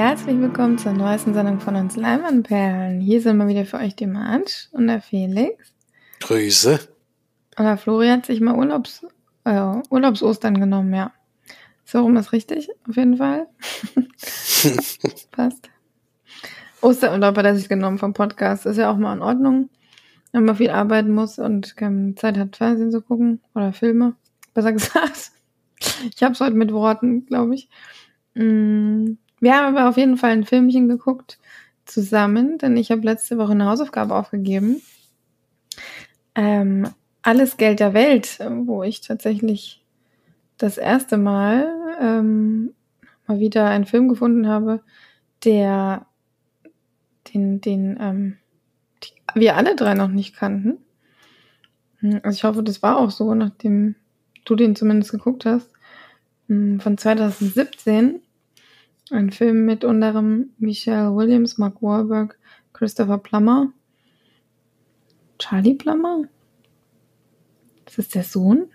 herzlich willkommen zur neuesten Sendung von uns Leimanperlen. Hier sind wir wieder für euch die March und der Felix. Grüße. Und der Flori hat sich mal Urlaubs, äh, Urlaubsostern genommen, ja. So rum ist richtig, auf jeden Fall. Passt. Osterurlaub hat er sich genommen vom Podcast. Ist ja auch mal in Ordnung, wenn man viel arbeiten muss und keine Zeit hat, Fernsehen zu gucken oder Filme. Besser gesagt. Ich habe es heute mit Worten, glaube ich. Mm, wir haben aber auf jeden Fall ein Filmchen geguckt zusammen, denn ich habe letzte Woche eine Hausaufgabe aufgegeben. Ähm, Alles Geld der Welt, wo ich tatsächlich das erste Mal ähm, mal wieder einen Film gefunden habe, der den, den ähm, die wir alle drei noch nicht kannten. Hm, also ich hoffe, das war auch so, nachdem du den zumindest geguckt hast. Hm, von 2017. Ein Film mit anderem Michelle Williams, Mark Wahlberg, Christopher Plummer, Charlie Plummer. Ist das der Sohn?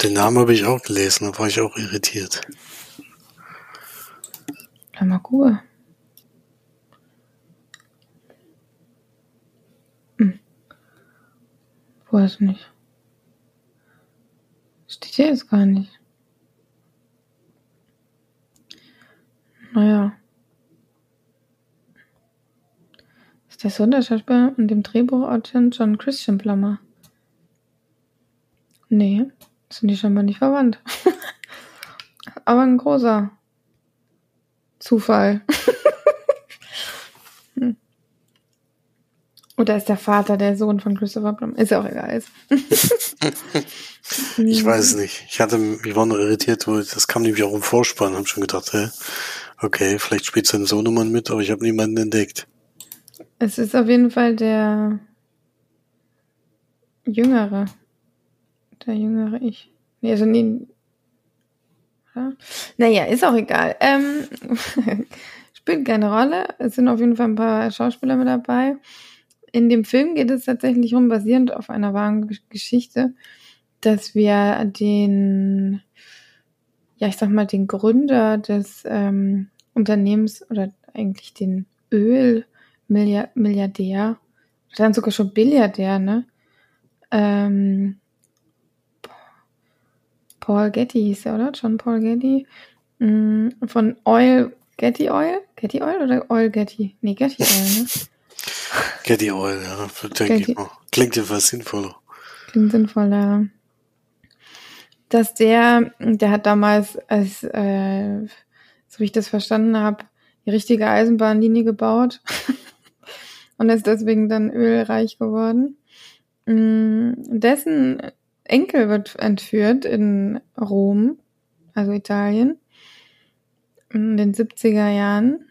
Den Namen habe ich auch gelesen, da war ich auch irritiert. mal Ruhe. Hm. Weiß nicht. Steht hier jetzt gar nicht. Naja. Der Sohn der Schauspieler und dem Drehbuchautor John Christian Plummer? Nee, sind die scheinbar nicht verwandt. Aber ein großer Zufall. hm. Oder ist der Vater der Sohn von Christopher Plummer? Ist ja auch egal. ich weiß es nicht. Ich hatte, ich war noch irritiert, wo das kam nämlich auch im Vorspann, habe schon gedacht, hä? Okay, vielleicht spielt sein Sohnemann mit, aber ich habe niemanden entdeckt. Es ist auf jeden Fall der Jüngere. Der jüngere Ich. Nee, also nee. Ja. Naja, ist auch egal. Ähm, spielt keine Rolle. Es sind auf jeden Fall ein paar Schauspieler mit dabei. In dem Film geht es tatsächlich um, basierend auf einer wahren Geschichte, dass wir den, ja, ich sag mal, den Gründer des ähm, Unternehmens oder eigentlich den Ölmilliardär, dann sogar schon Billiardär, ne? Ähm, Paul Getty hieß er, oder? John Paul Getty. Mm, von Oil, Getty Oil? Getty Oil oder Oil Getty? Nee, Getty Oil, ne? Getty Oil, ja, denke ich mal. Klingt jedenfalls sinnvoller. Klingt sinnvoller. Dass der, der hat damals, als, äh, so wie ich das verstanden habe, die richtige Eisenbahnlinie gebaut und ist deswegen dann ölreich geworden. Mm, dessen Enkel wird entführt in Rom, also Italien, in den 70er Jahren.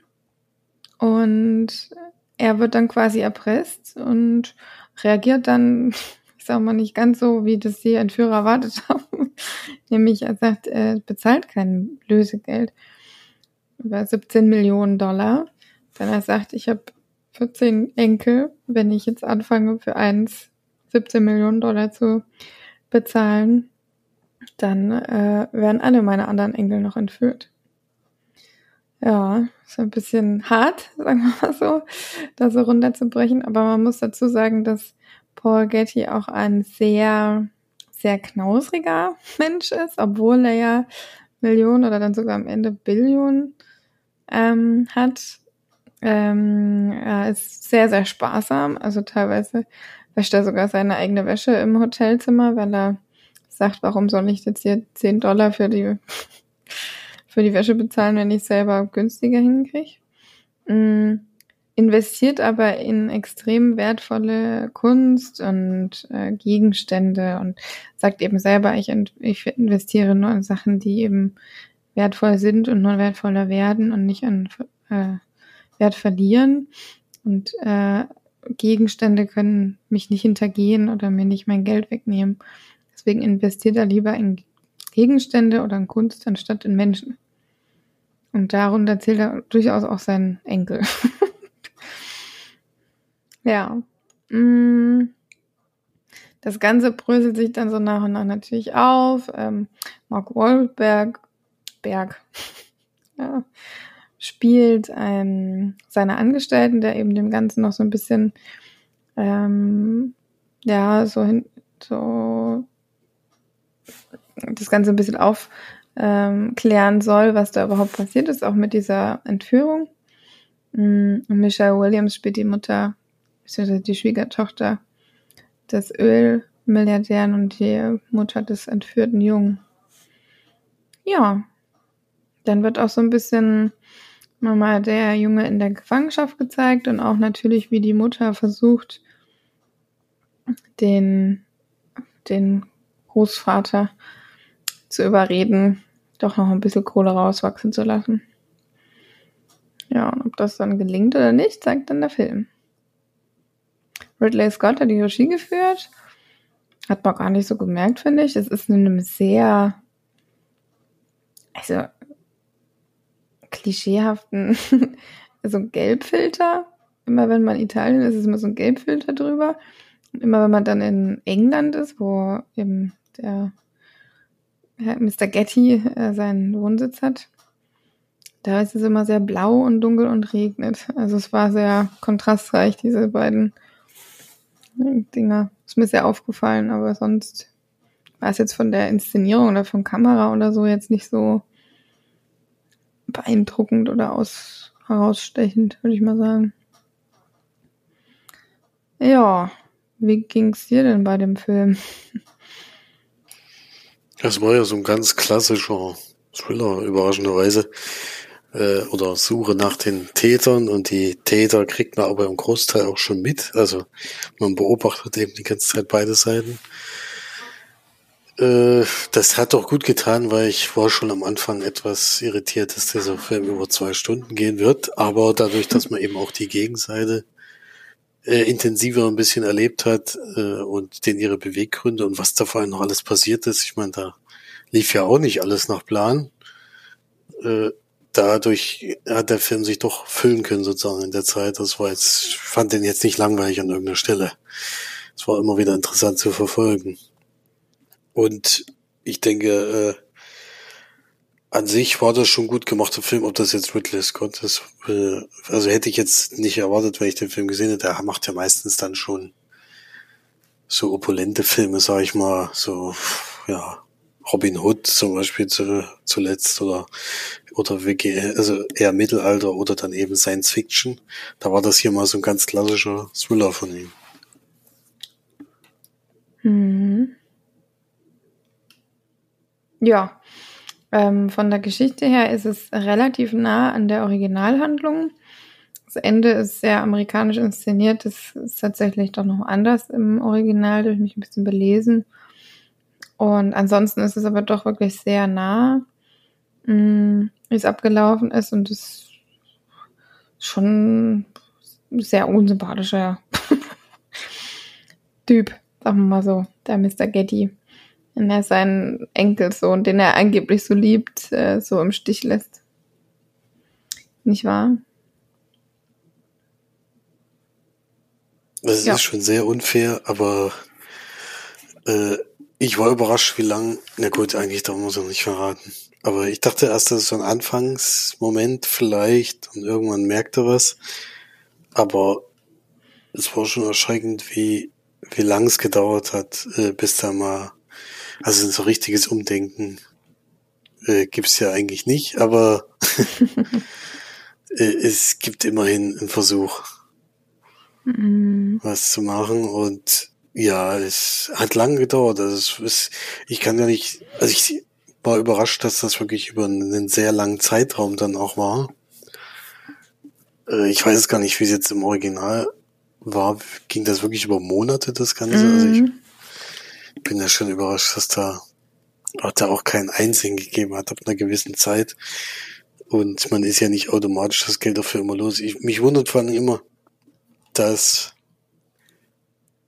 Und er wird dann quasi erpresst und reagiert dann, ich sag mal, nicht ganz so, wie das die Entführer erwartet haben. Nämlich er sagt, er bezahlt kein Lösegeld über 17 Millionen Dollar. Denn er sagt, ich habe 14 Enkel, wenn ich jetzt anfange für eins 17 Millionen Dollar zu bezahlen, dann äh, werden alle meine anderen Enkel noch entführt. Ja, ist ein bisschen hart, sagen wir mal so, da so runterzubrechen. Aber man muss dazu sagen, dass Paul Getty auch ein sehr, sehr knausriger Mensch ist, obwohl er ja Millionen oder dann sogar am Ende Billionen ähm, hat. Ähm, er ist sehr, sehr sparsam. Also teilweise wäscht er sogar seine eigene Wäsche im Hotelzimmer, weil er sagt, warum soll ich jetzt hier 10 Dollar für die für die Wäsche bezahlen, wenn ich selber günstiger hinkriege. Mm, investiert aber in extrem wertvolle Kunst und äh, Gegenstände und sagt eben selber, ich, ich investiere nur in Sachen, die eben wertvoll sind und nur wertvoller werden und nicht an äh, Wert verlieren. Und äh, Gegenstände können mich nicht hintergehen oder mir nicht mein Geld wegnehmen. Deswegen investiert er lieber in Gegenstände oder in Kunst anstatt in Menschen. Und darunter zählt er durchaus auch seinen Enkel. ja. Mm. Das Ganze bröselt sich dann so nach und nach natürlich auf. Ähm, Mark Wahlberg, Berg, ja, spielt ähm, seine Angestellten, der eben dem Ganzen noch so ein bisschen ähm, ja so hin so das Ganze ein bisschen aufklären soll, was da überhaupt passiert ist, auch mit dieser Entführung. Mm, und Michelle Williams spielt die Mutter, beziehungsweise die Schwiegertochter des Ölmilliardären und die Mutter des entführten Jungen. Ja, dann wird auch so ein bisschen nochmal der Junge in der Gefangenschaft gezeigt und auch natürlich, wie die Mutter versucht, den, den Großvater zu überreden, doch noch ein bisschen Kohle rauswachsen zu lassen. Ja, und ob das dann gelingt oder nicht, zeigt dann der Film. Ridley Scott hat die Regie geführt. Hat man gar nicht so gemerkt, finde ich. Es ist in einem sehr, also, klischeehaften, so ein Gelbfilter. Immer wenn man Italien ist, ist immer so ein Gelbfilter drüber. Und immer wenn man dann in England ist, wo eben der Mr. Getty äh, seinen Wohnsitz hat, da ist es immer sehr blau und dunkel und regnet. Also es war sehr kontrastreich, diese beiden Dinger. Ist mir sehr aufgefallen, aber sonst war es jetzt von der Inszenierung oder von Kamera oder so jetzt nicht so beeindruckend oder aus, herausstechend, würde ich mal sagen. Ja, wie ging's dir denn bei dem Film? Das war ja so ein ganz klassischer Thriller, überraschenderweise. Äh, oder Suche nach den Tätern und die Täter kriegt man aber im Großteil auch schon mit. Also man beobachtet eben die ganze Zeit beide Seiten. Äh, das hat doch gut getan, weil ich war schon am Anfang etwas irritiert, dass dieser Film über zwei Stunden gehen wird. Aber dadurch, dass man eben auch die Gegenseite äh, intensiver ein bisschen erlebt hat äh, und den ihre Beweggründe und was da vor allem noch alles passiert ist. Ich meine, da lief ja auch nicht alles nach Plan. Äh, dadurch hat der Film sich doch füllen können sozusagen in der Zeit. Das war jetzt, ich fand den jetzt nicht langweilig an irgendeiner Stelle. Es war immer wieder interessant zu verfolgen. Und ich denke, äh, an sich war das schon gut gemachter Film, ob das jetzt Ridley Scott ist. Äh, also hätte ich jetzt nicht erwartet, wenn ich den Film gesehen hätte. Er macht ja meistens dann schon so opulente Filme, sag ich mal, so, ja, Robin Hood zum Beispiel zu, zuletzt oder, oder WG, also eher Mittelalter oder dann eben Science Fiction. Da war das hier mal so ein ganz klassischer Thriller von ihm. Mhm. Ja, ähm, von der Geschichte her ist es relativ nah an der Originalhandlung. Das Ende ist sehr amerikanisch inszeniert. Das ist tatsächlich doch noch anders im Original. Ich mich ein bisschen belesen. Und ansonsten ist es aber doch wirklich sehr nah, mm, wie es abgelaufen ist. Und es ist schon sehr unsympathischer Typ, sagen wir mal so, der Mr. Getty wenn er seinen Enkelsohn, den er angeblich so liebt, äh, so im Stich lässt. Nicht wahr? Das ja. ist schon sehr unfair, aber äh, ich war überrascht, wie lang. Na gut, eigentlich darf man es nicht verraten. Aber ich dachte erst, das ist so ein Anfangsmoment vielleicht und irgendwann merkt er was. Aber es war schon erschreckend, wie, wie lang es gedauert hat, äh, bis da mal also so richtiges Umdenken äh, gibt's ja eigentlich nicht, aber äh, es gibt immerhin einen Versuch, mhm. was zu machen und ja, es hat lange gedauert. Also es ist, ich kann ja nicht, also ich war überrascht, dass das wirklich über einen sehr langen Zeitraum dann auch war. Äh, ich weiß es gar nicht, wie es jetzt im Original war. Ging das wirklich über Monate, das Ganze? Mhm. Also ich, mhm bin ja schon überrascht, dass da, auch da auch keinen Einsehen gegeben hat ab einer gewissen Zeit. Und man ist ja nicht automatisch das Geld dafür immer los. Ich, mich wundert vor allem immer, dass,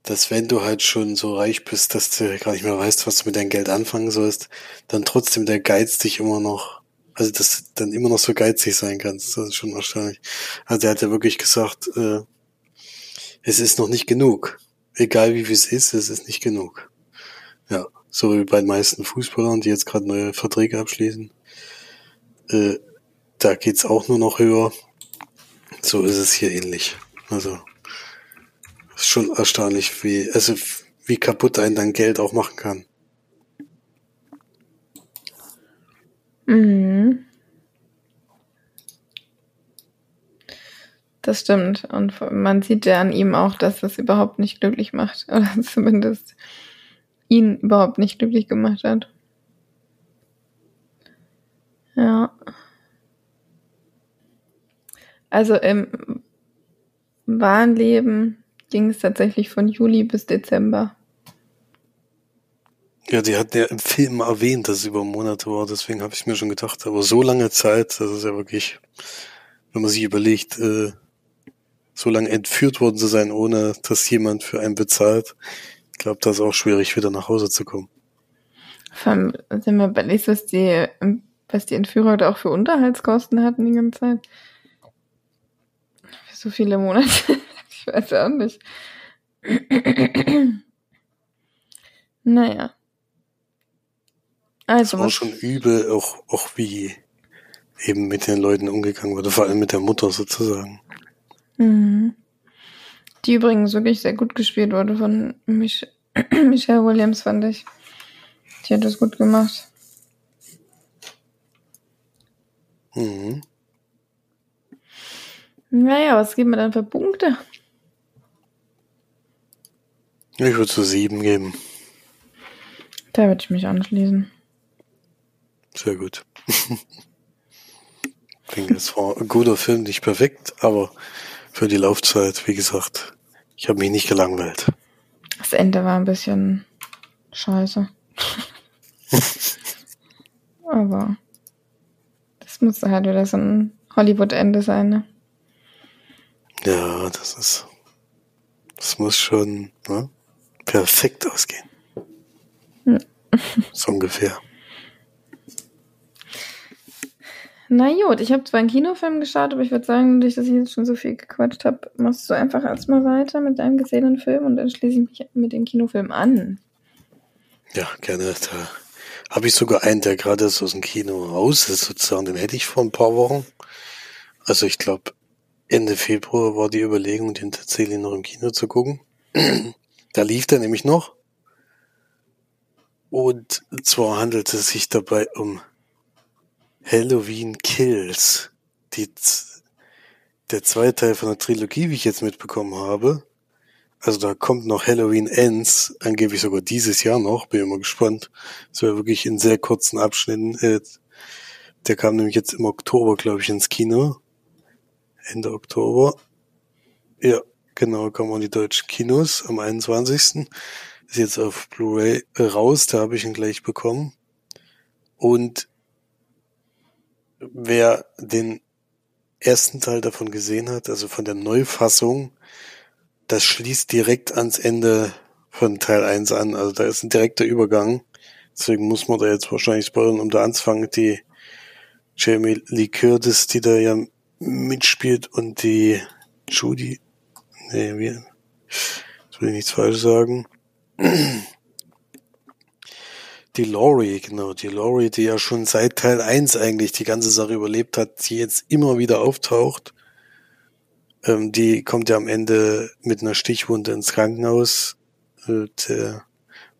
dass wenn du halt schon so reich bist, dass du gar nicht mehr weißt, was du mit deinem Geld anfangen sollst, dann trotzdem der Geiz dich immer noch, also dass du dann immer noch so geizig sein kannst. Das ist schon wahrscheinlich. Also er hat ja wirklich gesagt, äh, es ist noch nicht genug. Egal wie viel es ist, es ist nicht genug. Ja, so wie bei den meisten Fußballern, die jetzt gerade neue Verträge abschließen. Äh, da geht's auch nur noch höher. So ist es hier ähnlich. Also ist schon erstaunlich, wie also wie kaputt ein dann Geld auch machen kann. Mhm. Das stimmt. Und man sieht ja an ihm auch, dass das überhaupt nicht glücklich macht. Oder zumindest ihn überhaupt nicht glücklich gemacht hat. Ja. Also im wahren Leben ging es tatsächlich von Juli bis Dezember. Ja, die hat ja im Film erwähnt, dass es über Monate war, deswegen habe ich mir schon gedacht, aber so lange Zeit, das ist ja wirklich, wenn man sich überlegt, äh, so lange entführt worden zu sein, ohne dass jemand für einen bezahlt. Ich glaube, das ist auch schwierig, wieder nach Hause zu kommen. Vor allem, wenn man überlegt, was die, was die Entführer da auch für Unterhaltskosten hatten die ganze Zeit. Für so viele Monate. ich weiß auch nicht. naja. Also. Das war schon übel, auch, auch wie eben mit den Leuten umgegangen wurde, vor allem mit der Mutter sozusagen. Mhm. Die übrigens wirklich sehr gut gespielt wurde von Mich Michelle Williams, fand ich. Die hat das gut gemacht. Mhm. Naja, was geben wir dann für Punkte? Ich würde so sieben geben. Da würde ich mich anschließen. Sehr gut. ich denke, es war ein guter Film, nicht perfekt, aber für die Laufzeit, wie gesagt, ich habe mich nicht gelangweilt. Das Ende war ein bisschen scheiße. Aber das musste halt wieder so ein Hollywood-Ende sein, ne? Ja, das ist. Das muss schon ne, perfekt ausgehen. So ungefähr. Na gut, ich habe zwar einen Kinofilm geschaut, aber ich würde sagen, durch dass ich jetzt schon so viel gequatscht habe, machst du einfach erstmal weiter mit deinem gesehenen Film und dann schließe ich mich mit dem Kinofilm an. Ja, gerne. Da habe ich sogar einen, der gerade so aus dem Kino raus ist, sozusagen. Den hätte ich vor ein paar Wochen. Also ich glaube, Ende Februar war die Überlegung, den tatsächlich noch im Kino zu gucken. da lief der nämlich noch. Und zwar handelt es sich dabei um Halloween Kills. Die, der zweite Teil von der Trilogie, wie ich jetzt mitbekommen habe. Also da kommt noch Halloween Ends, angeblich sogar dieses Jahr noch, bin immer gespannt. Das war wirklich in sehr kurzen Abschnitten. Äh, der kam nämlich jetzt im Oktober, glaube ich, ins Kino. Ende Oktober. Ja, genau, kam an die deutschen Kinos am 21. Ist jetzt auf Blu-ray raus, da habe ich ihn gleich bekommen. Und wer den ersten Teil davon gesehen hat, also von der Neufassung, das schließt direkt ans Ende von Teil 1 an. Also da ist ein direkter Übergang. Deswegen muss man da jetzt wahrscheinlich spoilern, um da anzufangen. Die Jamie Lee Curtis, die da ja mitspielt und die Judy, nee, wie, jetzt will ich nichts falsch sagen. Die Laurie, genau, die Laurie, die ja schon seit Teil 1 eigentlich die ganze Sache überlebt hat, die jetzt immer wieder auftaucht. Ähm, die kommt ja am Ende mit einer Stichwunde ins Krankenhaus. Und, äh,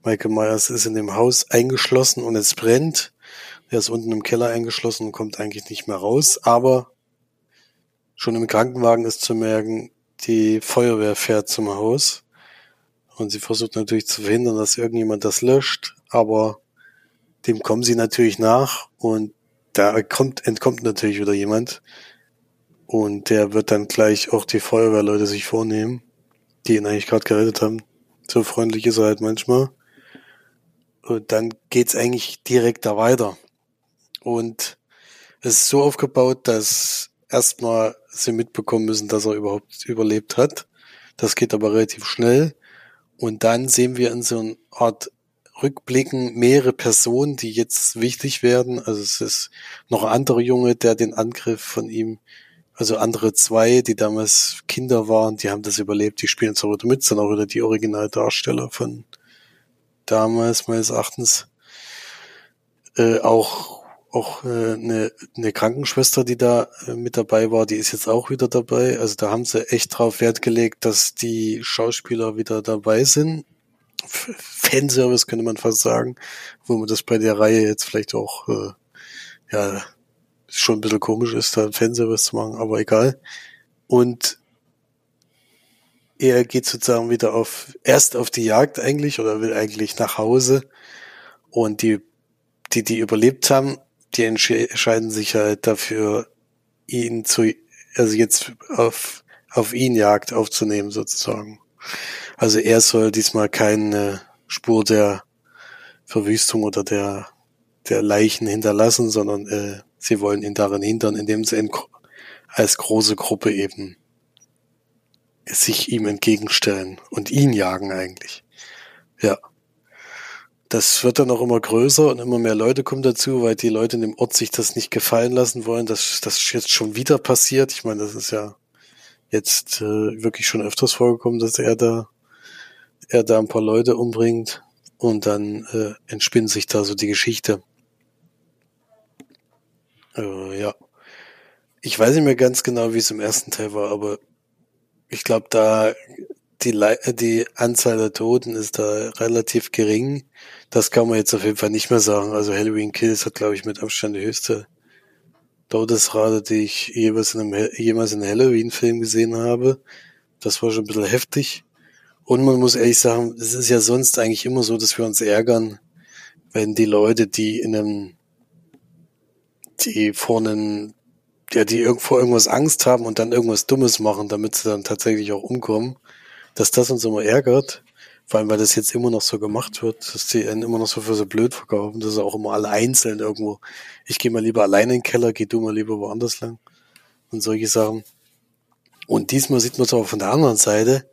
Michael Myers ist in dem Haus eingeschlossen und es brennt. Er ist unten im Keller eingeschlossen und kommt eigentlich nicht mehr raus. Aber schon im Krankenwagen ist zu merken, die Feuerwehr fährt zum Haus. Und sie versucht natürlich zu verhindern, dass irgendjemand das löscht. Aber dem kommen sie natürlich nach und da kommt, entkommt natürlich wieder jemand. Und der wird dann gleich auch die Feuerwehrleute sich vornehmen, die ihn eigentlich gerade gerettet haben. So freundlich ist er halt manchmal. Und dann geht's eigentlich direkt da weiter. Und es ist so aufgebaut, dass erstmal sie mitbekommen müssen, dass er überhaupt überlebt hat. Das geht aber relativ schnell. Und dann sehen wir in so einer Art rückblicken mehrere Personen, die jetzt wichtig werden. Also es ist noch ein anderer Junge, der den Angriff von ihm, also andere zwei, die damals Kinder waren, die haben das überlebt, die spielen zwar wieder mit, sind auch wieder die Originaldarsteller von damals, meines Erachtens. Äh, auch auch äh, eine, eine Krankenschwester, die da äh, mit dabei war, die ist jetzt auch wieder dabei. Also da haben sie echt drauf Wert gelegt, dass die Schauspieler wieder dabei sind. Fanservice könnte man fast sagen, wo man das bei der Reihe jetzt vielleicht auch äh, ja schon ein bisschen komisch ist, da Fanservice zu machen, aber egal. Und er geht sozusagen wieder auf erst auf die Jagd eigentlich oder will eigentlich nach Hause und die die die überlebt haben, die entscheiden sich halt dafür ihn zu also jetzt auf auf ihn Jagd aufzunehmen sozusagen. Also er soll diesmal keine Spur der Verwüstung oder der der Leichen hinterlassen, sondern äh, sie wollen ihn daran hindern, indem sie ihn als große Gruppe eben sich ihm entgegenstellen und ihn jagen eigentlich. Ja. Das wird dann auch immer größer und immer mehr Leute kommen dazu, weil die Leute in dem Ort sich das nicht gefallen lassen wollen, dass das jetzt schon wieder passiert. Ich meine, das ist ja jetzt äh, wirklich schon öfters vorgekommen, dass er da er da ein paar Leute umbringt und dann äh, entspinnt sich da so die Geschichte. Äh, ja. Ich weiß nicht mehr ganz genau, wie es im ersten Teil war, aber ich glaube, da die, Le die Anzahl der Toten ist da relativ gering. Das kann man jetzt auf jeden Fall nicht mehr sagen. Also Halloween Kills hat, glaube ich, mit Abstand die höchste Todesrate, die ich jemals in einem, jemals in einem Halloween-Film gesehen habe. Das war schon ein bisschen heftig. Und man muss ehrlich sagen, es ist ja sonst eigentlich immer so, dass wir uns ärgern, wenn die Leute, die in einem die vor einem, ja, die irgendwo irgendwas Angst haben und dann irgendwas Dummes machen, damit sie dann tatsächlich auch umkommen, dass das uns immer ärgert, vor allem weil das jetzt immer noch so gemacht wird, dass die immer noch so für so blöd verkaufen, dass auch immer alle einzeln irgendwo, ich gehe mal lieber alleine in den Keller, geh du mal lieber woanders lang und solche Sachen. Und diesmal sieht man es aber von der anderen Seite,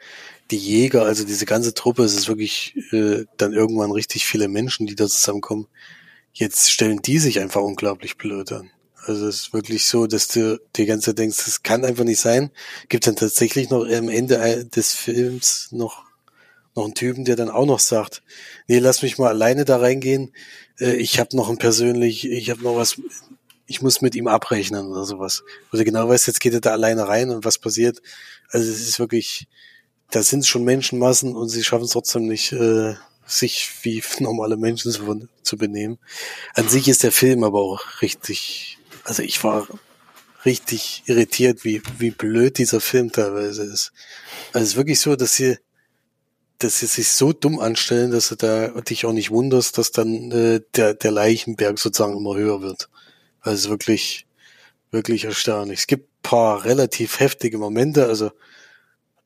die Jäger, also diese ganze Truppe, es ist wirklich äh, dann irgendwann richtig viele Menschen, die da zusammenkommen, Jetzt stellen die sich einfach unglaublich blöd an. Also es ist wirklich so, dass du die ganze Zeit denkst, das kann einfach nicht sein. Gibt dann tatsächlich noch am Ende des Films noch noch einen Typen, der dann auch noch sagt, nee, lass mich mal alleine da reingehen. Äh, ich habe noch ein persönlich, ich habe noch was, ich muss mit ihm abrechnen oder sowas. Wo du genau weißt, jetzt geht er da alleine rein und was passiert. Also es ist wirklich, da sind schon Menschenmassen und sie schaffen es trotzdem nicht, äh, sich wie normale Menschen zu, zu benehmen. An sich ist der Film aber auch richtig, also ich war richtig irritiert, wie, wie blöd dieser Film teilweise ist. Also es ist wirklich so, dass sie, dass sie sich so dumm anstellen, dass du da dich auch nicht wunderst, dass dann äh, der, der Leichenberg sozusagen immer höher wird. Also wirklich, wirklich erstaunlich. Es gibt paar relativ heftige Momente, also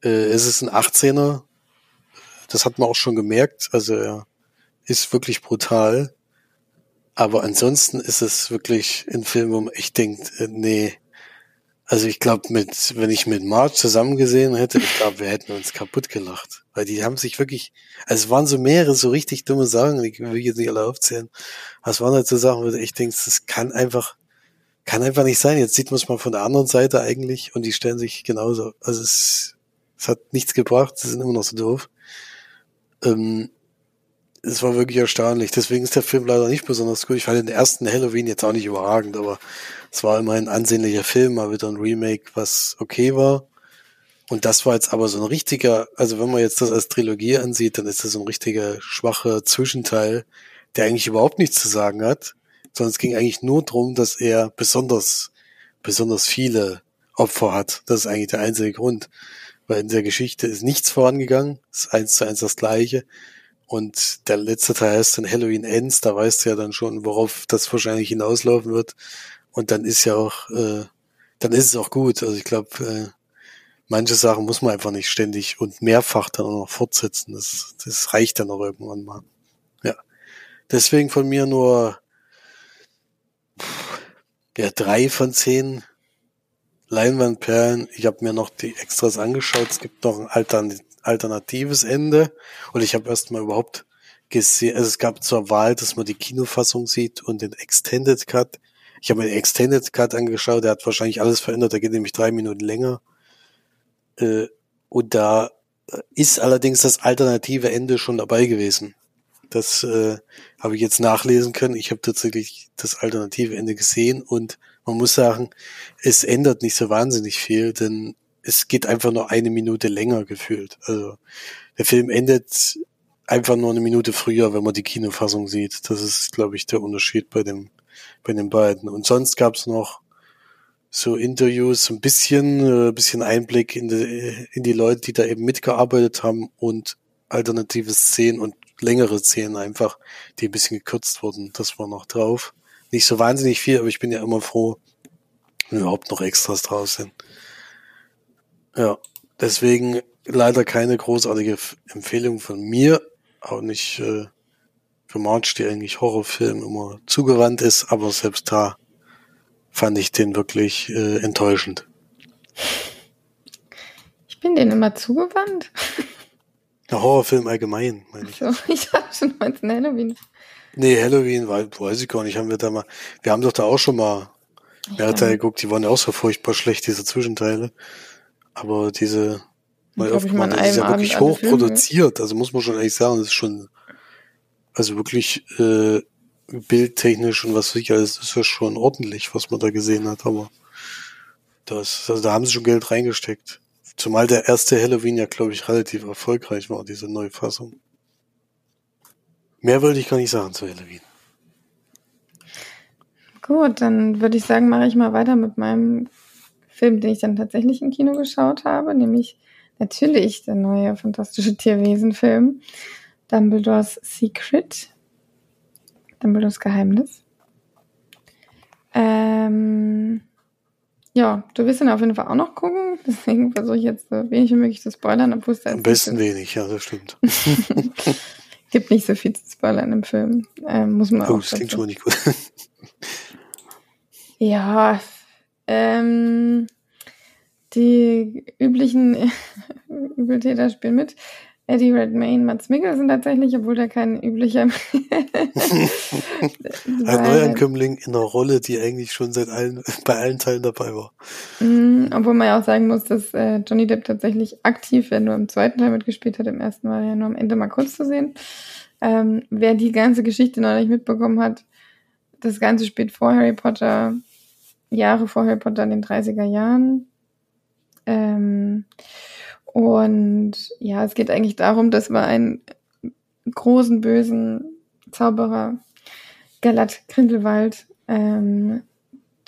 äh, es ist ein 18er, das hat man auch schon gemerkt. Also er ist wirklich brutal. Aber ansonsten ist es wirklich ein Film, wo man echt denkt, äh, nee. Also ich glaube, mit, wenn ich mit Marge zusammen gesehen hätte, ich glaube, wir hätten uns kaputt gelacht. Weil die haben sich wirklich, also es waren so mehrere so richtig dumme Sachen, die will ich jetzt nicht alle aufzählen. Es waren halt so Sachen, wo du echt denkst, das kann einfach, kann einfach nicht sein. Jetzt sieht man es mal von der anderen Seite eigentlich und die stellen sich genauso. Also es, es hat nichts gebracht, sie sind immer noch so doof. Ähm, es war wirklich erstaunlich. Deswegen ist der Film leider nicht besonders gut. Ich fand den ersten Halloween jetzt auch nicht überragend, aber es war immer ein ansehnlicher Film, mal wieder ein Remake, was okay war. Und das war jetzt aber so ein richtiger, also wenn man jetzt das als Trilogie ansieht, dann ist das so ein richtiger schwacher Zwischenteil, der eigentlich überhaupt nichts zu sagen hat, sondern es ging eigentlich nur darum, dass er besonders, besonders viele Opfer hat. Das ist eigentlich der einzige Grund weil in der Geschichte ist nichts vorangegangen, ist eins zu eins das gleiche. Und der letzte Teil heißt dann Halloween Ends, da weißt du ja dann schon, worauf das wahrscheinlich hinauslaufen wird. Und dann ist ja auch, äh, dann ist es auch gut. Also ich glaube, äh, manche Sachen muss man einfach nicht ständig und mehrfach dann auch noch fortsetzen. Das, das reicht dann auch irgendwann mal. Ja. Deswegen von mir nur ja, drei von zehn Leinwandperlen. Ich habe mir noch die Extras angeschaut. Es gibt noch ein altern alternatives Ende. Und ich habe erstmal überhaupt gesehen, also es gab zur Wahl, dass man die Kinofassung sieht und den Extended Cut. Ich habe mir den Extended Cut angeschaut, der hat wahrscheinlich alles verändert, der geht nämlich drei Minuten länger. Äh, und da ist allerdings das alternative Ende schon dabei gewesen. Das äh, habe ich jetzt nachlesen können. Ich habe tatsächlich das alternative Ende gesehen und man muss sagen, es ändert nicht so wahnsinnig viel, denn es geht einfach nur eine Minute länger gefühlt. Also der Film endet einfach nur eine Minute früher, wenn man die Kinofassung sieht. Das ist, glaube ich, der Unterschied bei dem bei den beiden. Und sonst gab es noch so Interviews, ein bisschen, äh, bisschen Einblick in die, in die Leute, die da eben mitgearbeitet haben und alternative Szenen und längere Szenen einfach, die ein bisschen gekürzt wurden. Das war noch drauf. Nicht so wahnsinnig viel, aber ich bin ja immer froh, wenn überhaupt noch Extras draus sind. Ja, deswegen leider keine großartige Empfehlung von mir, auch nicht äh, für March, die eigentlich Horrorfilm immer zugewandt ist, aber selbst da fand ich den wirklich äh, enttäuschend. Ich bin den immer zugewandt. Der Horrorfilm allgemein, meine ich. So, ich habe schon mal ein Halloween. Nee, Halloween, weiß ich gar nicht, haben wir da mal, wir haben doch da auch schon mal mehrere Teile geguckt, die waren ja auch so furchtbar schlecht, diese Zwischenteile. Aber diese, mal aufgemacht, das ist ja wirklich hoch produziert, also muss man schon ehrlich sagen, das ist schon, also wirklich, äh, bildtechnisch und was sicher ist, ist ja schon ordentlich, was man da gesehen hat, aber das, also da haben sie schon Geld reingesteckt. Zumal der erste Halloween ja, glaube ich, relativ erfolgreich war, diese Neufassung. Mehr wollte ich gar nicht sagen zu Halloween. Gut, dann würde ich sagen, mache ich mal weiter mit meinem Film, den ich dann tatsächlich im Kino geschaut habe, nämlich natürlich der neue fantastische Tierwesen-Film Dumbledores Secret Dumbledores Geheimnis. Ähm, ja, du wirst ihn auf jeden Fall auch noch gucken, deswegen versuche ich jetzt so wenig wie möglich zu spoilern. Obwohl es Am besten wenig, ja, das stimmt. Gibt nicht so viel zu spoilern im Film. Ähm, muss man oh, auch das klingt schon nicht gut. ja, ähm, die üblichen Übeltäter spielen mit. Eddie Redmayne, Mats Mikkelsen tatsächlich, obwohl der kein üblicher Ein Neuankömmling in einer Rolle, die eigentlich schon seit allen, bei allen Teilen dabei war. Mm, obwohl man ja auch sagen muss, dass äh, Johnny Depp tatsächlich aktiv, wenn nur im zweiten Teil mitgespielt hat, im ersten Mal ja nur am Ende mal kurz zu sehen. Ähm, wer die ganze Geschichte noch nicht mitbekommen hat, das Ganze spielt vor Harry Potter, Jahre vor Harry Potter in den 30er Jahren. Ähm, und ja, es geht eigentlich darum, dass wir einen großen, bösen Zauberer, Galat Grindelwald, ähm,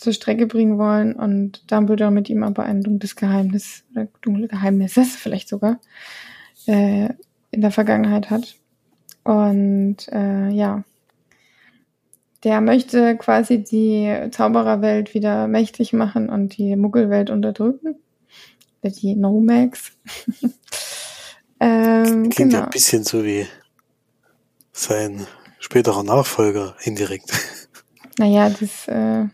zur Strecke bringen wollen und Dumbledore mit ihm aber ein dunkles Geheimnis oder dunkle Geheimnisse vielleicht sogar äh, in der Vergangenheit hat. Und äh, ja, der möchte quasi die Zaubererwelt wieder mächtig machen und die Muggelwelt unterdrücken die Nomax. ähm, Klingt genau. ja ein bisschen so wie sein späterer Nachfolger indirekt. Naja, das äh,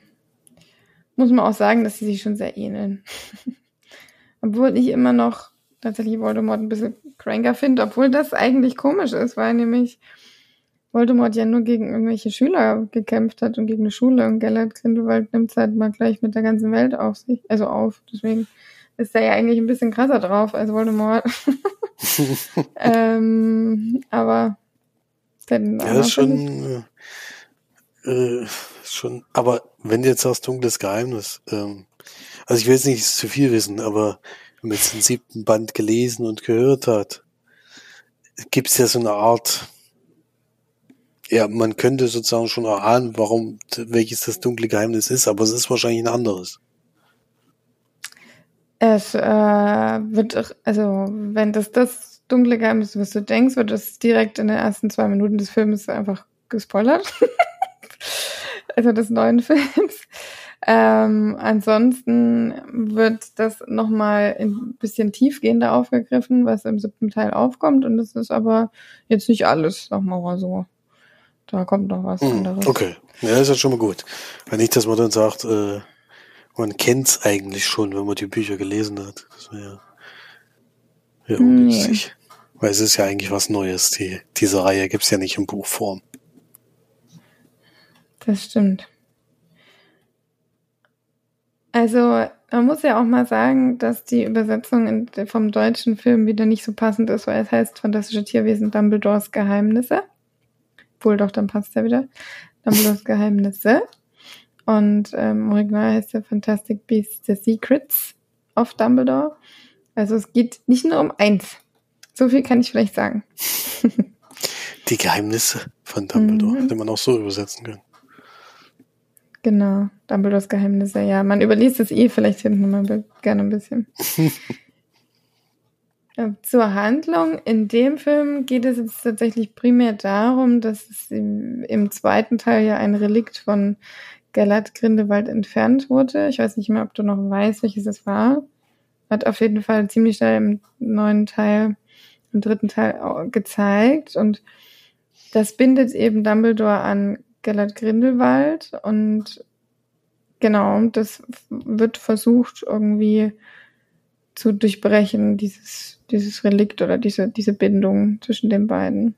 muss man auch sagen, dass sie sich schon sehr ähneln. obwohl ich immer noch tatsächlich Voldemort ein bisschen cranker finde, obwohl das eigentlich komisch ist, weil nämlich Voldemort ja nur gegen irgendwelche Schüler gekämpft hat und gegen eine Schule und Gellert Grindelwald nimmt es halt mal gleich mit der ganzen Welt auf sich, also auf. Deswegen ist er ja eigentlich ein bisschen krasser drauf als Voldemort. ähm, aber ja, ist schon, äh, schon, aber wenn du jetzt sagst, dunkles Geheimnis, ähm, also ich will jetzt nicht zu viel wissen, aber wenn man jetzt den siebten Band gelesen und gehört hat, gibt es ja so eine Art, ja, man könnte sozusagen schon erahnen, warum, welches das dunkle Geheimnis ist, aber es ist wahrscheinlich ein anderes. Es äh, wird, also wenn das das dunkle Geheimnis, was du denkst, wird das direkt in den ersten zwei Minuten des Films einfach gespoilert. also des neuen Films. Ähm, ansonsten wird das nochmal ein bisschen tiefgehender aufgegriffen, was im siebten Teil aufkommt. Und das ist aber jetzt nicht alles, sag mal so. Da kommt noch was hm, anderes. Okay, ja, das ist ja schon mal gut. Wenn nicht, dass man dann sagt, äh, man kennt's eigentlich schon, wenn man die Bücher gelesen hat. Das wäre ja, ja ungünstig. Nee. Weil es ist ja eigentlich was Neues. Die, diese Reihe gibt's ja nicht in Buchform. Das stimmt. Also, man muss ja auch mal sagen, dass die Übersetzung vom deutschen Film wieder nicht so passend ist, weil es heißt Fantastische Tierwesen Dumbledores Geheimnisse. obwohl doch, dann passt ja wieder. Dumbledores Geheimnisse. Und ähm, im Original heißt der Fantastic Beasts The Secrets of Dumbledore. Also es geht nicht nur um eins. So viel kann ich vielleicht sagen. Die Geheimnisse von Dumbledore mhm. hätte man auch so übersetzen können. Genau, Dumbledores Geheimnisse, ja. Man überliest es eh vielleicht hinten mal gerne ein bisschen. Zur Handlung. In dem Film geht es jetzt tatsächlich primär darum, dass es im, im zweiten Teil ja ein Relikt von Gellert Grindelwald entfernt wurde. Ich weiß nicht mehr, ob du noch weißt, welches es war. Hat auf jeden Fall ziemlich schnell im neuen Teil, im dritten Teil gezeigt. Und das bindet eben Dumbledore an Gellert Grindelwald und genau, das wird versucht irgendwie zu durchbrechen, dieses, dieses Relikt oder diese, diese Bindung zwischen den beiden.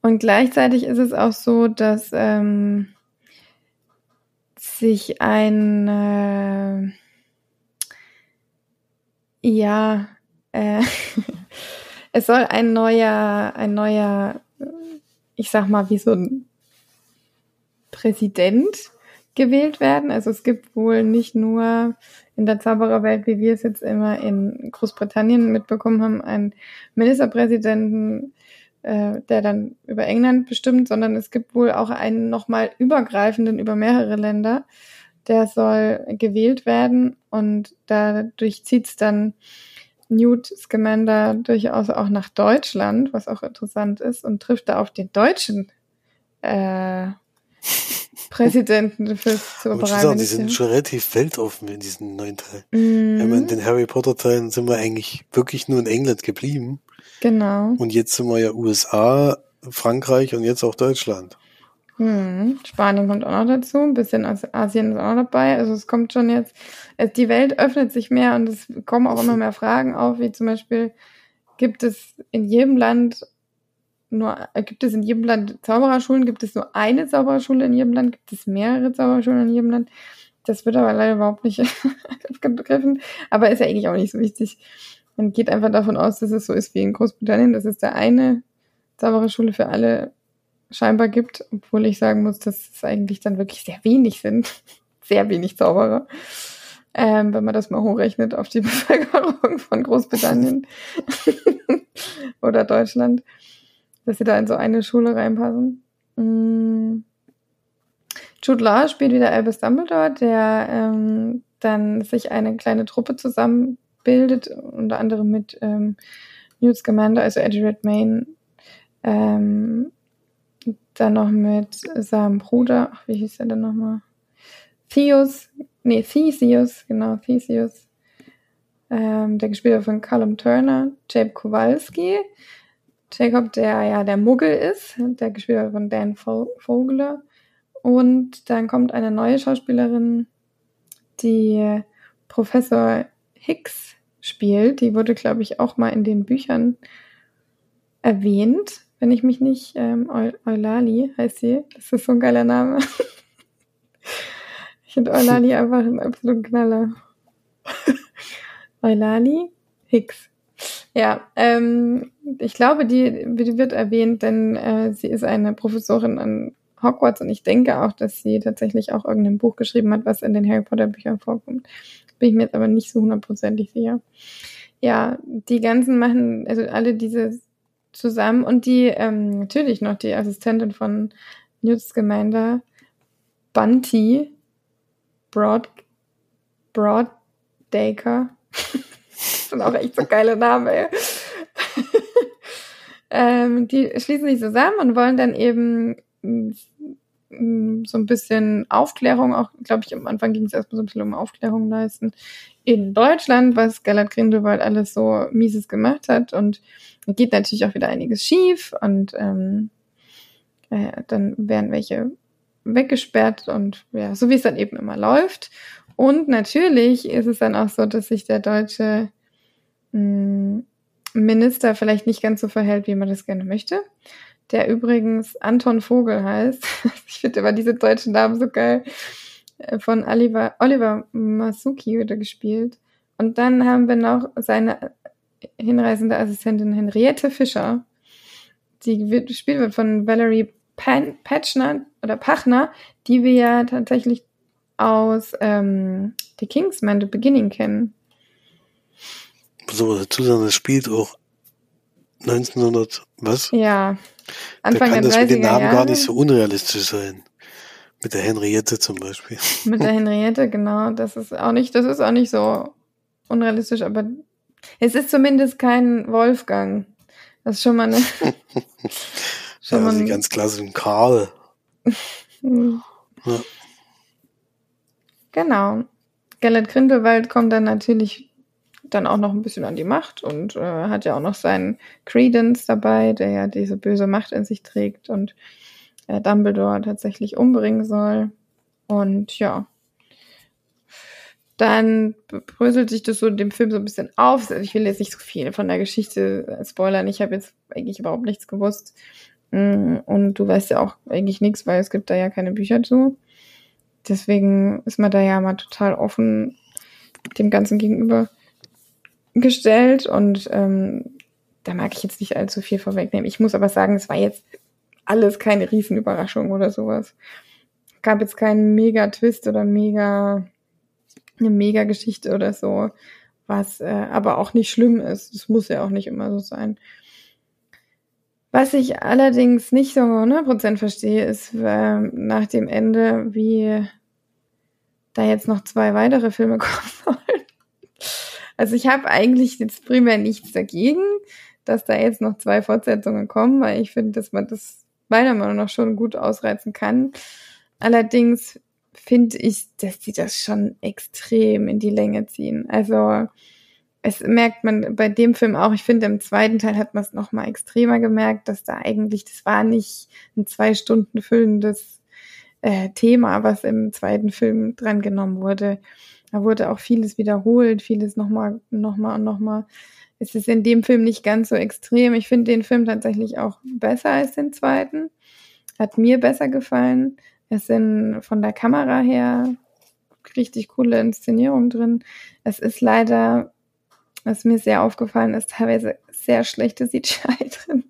Und gleichzeitig ist es auch so, dass ähm, sich ein äh, ja äh, es soll ein neuer ein neuer ich sag mal wie so ein Präsident gewählt werden. Also es gibt wohl nicht nur in der Zaubererwelt, wie wir es jetzt immer in Großbritannien mitbekommen haben, einen Ministerpräsidenten, äh, der dann über England bestimmt, sondern es gibt wohl auch einen nochmal übergreifenden über mehrere Länder. Der soll gewählt werden und dadurch zieht es dann Newt Scamander durchaus auch nach Deutschland, was auch interessant ist, und trifft da auf den deutschen äh, Präsidenten fürs sagen, Die sind schon relativ weltoffen in diesen neuen Teil. Mm. in den Harry Potter Teilen sind wir eigentlich wirklich nur in England geblieben. Genau. Und jetzt sind wir ja USA, Frankreich und jetzt auch Deutschland. Hm. Spanien kommt auch noch dazu, ein bisschen Asien ist auch noch dabei. Also es kommt schon jetzt, die Welt öffnet sich mehr und es kommen auch immer mehr Fragen auf, wie zum Beispiel, gibt es in jedem Land nur, gibt es in jedem Land Zaubererschulen? Gibt es nur eine Zaubererschule in jedem Land? Gibt es mehrere Zaubererschulen in jedem Land? Das wird aber leider überhaupt nicht begriffen. Aber ist ja eigentlich auch nicht so wichtig. Man geht einfach davon aus, dass es so ist wie in Großbritannien, dass es da eine Zaubererschule für alle scheinbar gibt, obwohl ich sagen muss, dass es eigentlich dann wirklich sehr wenig sind. Sehr wenig Zauberer. Ähm, wenn man das mal hochrechnet auf die Bevölkerung von Großbritannien oder Deutschland dass sie da in so eine Schule reinpassen. Mm. Jude Law spielt wieder Albus Dumbledore, der ähm, dann sich eine kleine Truppe zusammenbildet, unter anderem mit ähm, Newt Scamander, also Eddie Redmayne, ähm, dann noch mit seinem Bruder, ach, wie hieß er denn nochmal? Theus, nee, Theseus, genau, Theseus, ähm, der gespielt wird von Callum Turner, Jabe Kowalski, Jacob, der ja der Muggel ist, der gespielt wird von Dan Vogler. Und dann kommt eine neue Schauspielerin, die Professor Hicks spielt. Die wurde, glaube ich, auch mal in den Büchern erwähnt, wenn ich mich nicht, ähm, Eulali heißt sie. Das ist so ein geiler Name. ich finde Eulali einfach ein absoluter Knaller. Eulali Hicks. Ja, ähm, ich glaube, die, die wird erwähnt, denn äh, sie ist eine Professorin an Hogwarts und ich denke auch, dass sie tatsächlich auch irgendein Buch geschrieben hat, was in den Harry Potter Büchern vorkommt. Bin ich mir jetzt aber nicht so hundertprozentig sicher. Ja, die ganzen machen, also alle diese zusammen und die, ähm, natürlich noch die Assistentin von Newt Scamander, Bunty, Broad, Broadacre. sind auch echt so geile Namen, ey. ähm, die schließen sich zusammen und wollen dann eben mm, so ein bisschen Aufklärung, auch glaube ich am Anfang ging es erstmal so ein bisschen um Aufklärung leisten in Deutschland, was Gellert Grindelwald alles so mieses gemacht hat und geht natürlich auch wieder einiges schief und ähm, äh, dann werden welche weggesperrt und ja, so wie es dann eben immer läuft. Und natürlich ist es dann auch so, dass sich der deutsche Minister vielleicht nicht ganz so verhält, wie man das gerne möchte. Der übrigens Anton Vogel heißt. ich finde aber diese deutschen Namen so geil. Äh, von Oliver, Oliver Masuki wird er gespielt. Und dann haben wir noch seine hinreisende Assistentin Henriette Fischer, die wird, gespielt wird von Valerie Pan, Patchner oder Pachner, die wir ja tatsächlich aus ähm, The Kingsman The Beginning kennen. So, dazu sagen, das spielt auch 1900, was? Ja, Anfang da kann der das 30er mit den Namen Jahre. gar nicht so unrealistisch sein. Mit der Henriette zum Beispiel. Mit der Henriette, genau. Das ist auch nicht, das ist auch nicht so unrealistisch, aber es ist zumindest kein Wolfgang. Das ist schon mal eine. schon Ja, mal also ganz klassischen Karl. Ja. Genau. Gellert Grindelwald kommt dann natürlich dann auch noch ein bisschen an die Macht und äh, hat ja auch noch seinen Credence dabei, der ja diese böse Macht in sich trägt und äh, Dumbledore tatsächlich umbringen soll. Und ja, dann bröselt sich das so dem Film so ein bisschen auf. Also ich will jetzt nicht so viel von der Geschichte äh, spoilern. Ich habe jetzt eigentlich überhaupt nichts gewusst. Mm, Und du weißt ja auch eigentlich nichts, weil es gibt da ja keine Bücher zu. Deswegen ist man da ja mal total offen dem Ganzen gegenüber gestellt und ähm, da mag ich jetzt nicht allzu viel vorwegnehmen. Ich muss aber sagen, es war jetzt alles keine Riesenüberraschung oder sowas. Gab jetzt keinen Mega-Twist oder mega eine Mega-Geschichte oder so, was äh, aber auch nicht schlimm ist. Das muss ja auch nicht immer so sein. Was ich allerdings nicht so 100% verstehe, ist äh, nach dem Ende, wie da jetzt noch zwei weitere Filme kommen sollen. Also ich habe eigentlich jetzt primär nichts dagegen, dass da jetzt noch zwei Fortsetzungen kommen, weil ich finde, dass man das meiner Meinung nach schon gut ausreizen kann. Allerdings finde ich, dass die das schon extrem in die Länge ziehen. Also es merkt man bei dem Film auch, ich finde, im zweiten Teil hat man es nochmal extremer gemerkt, dass da eigentlich, das war nicht ein zwei Stunden füllendes äh, Thema, was im zweiten Film drangenommen wurde. Da wurde auch vieles wiederholt, vieles nochmal, nochmal und nochmal. Es ist in dem Film nicht ganz so extrem. Ich finde den Film tatsächlich auch besser als den zweiten. Hat mir besser gefallen. Es sind von der Kamera her richtig coole Inszenierungen drin. Es ist leider, was mir sehr aufgefallen ist, teilweise sehr schlechte CGI drin.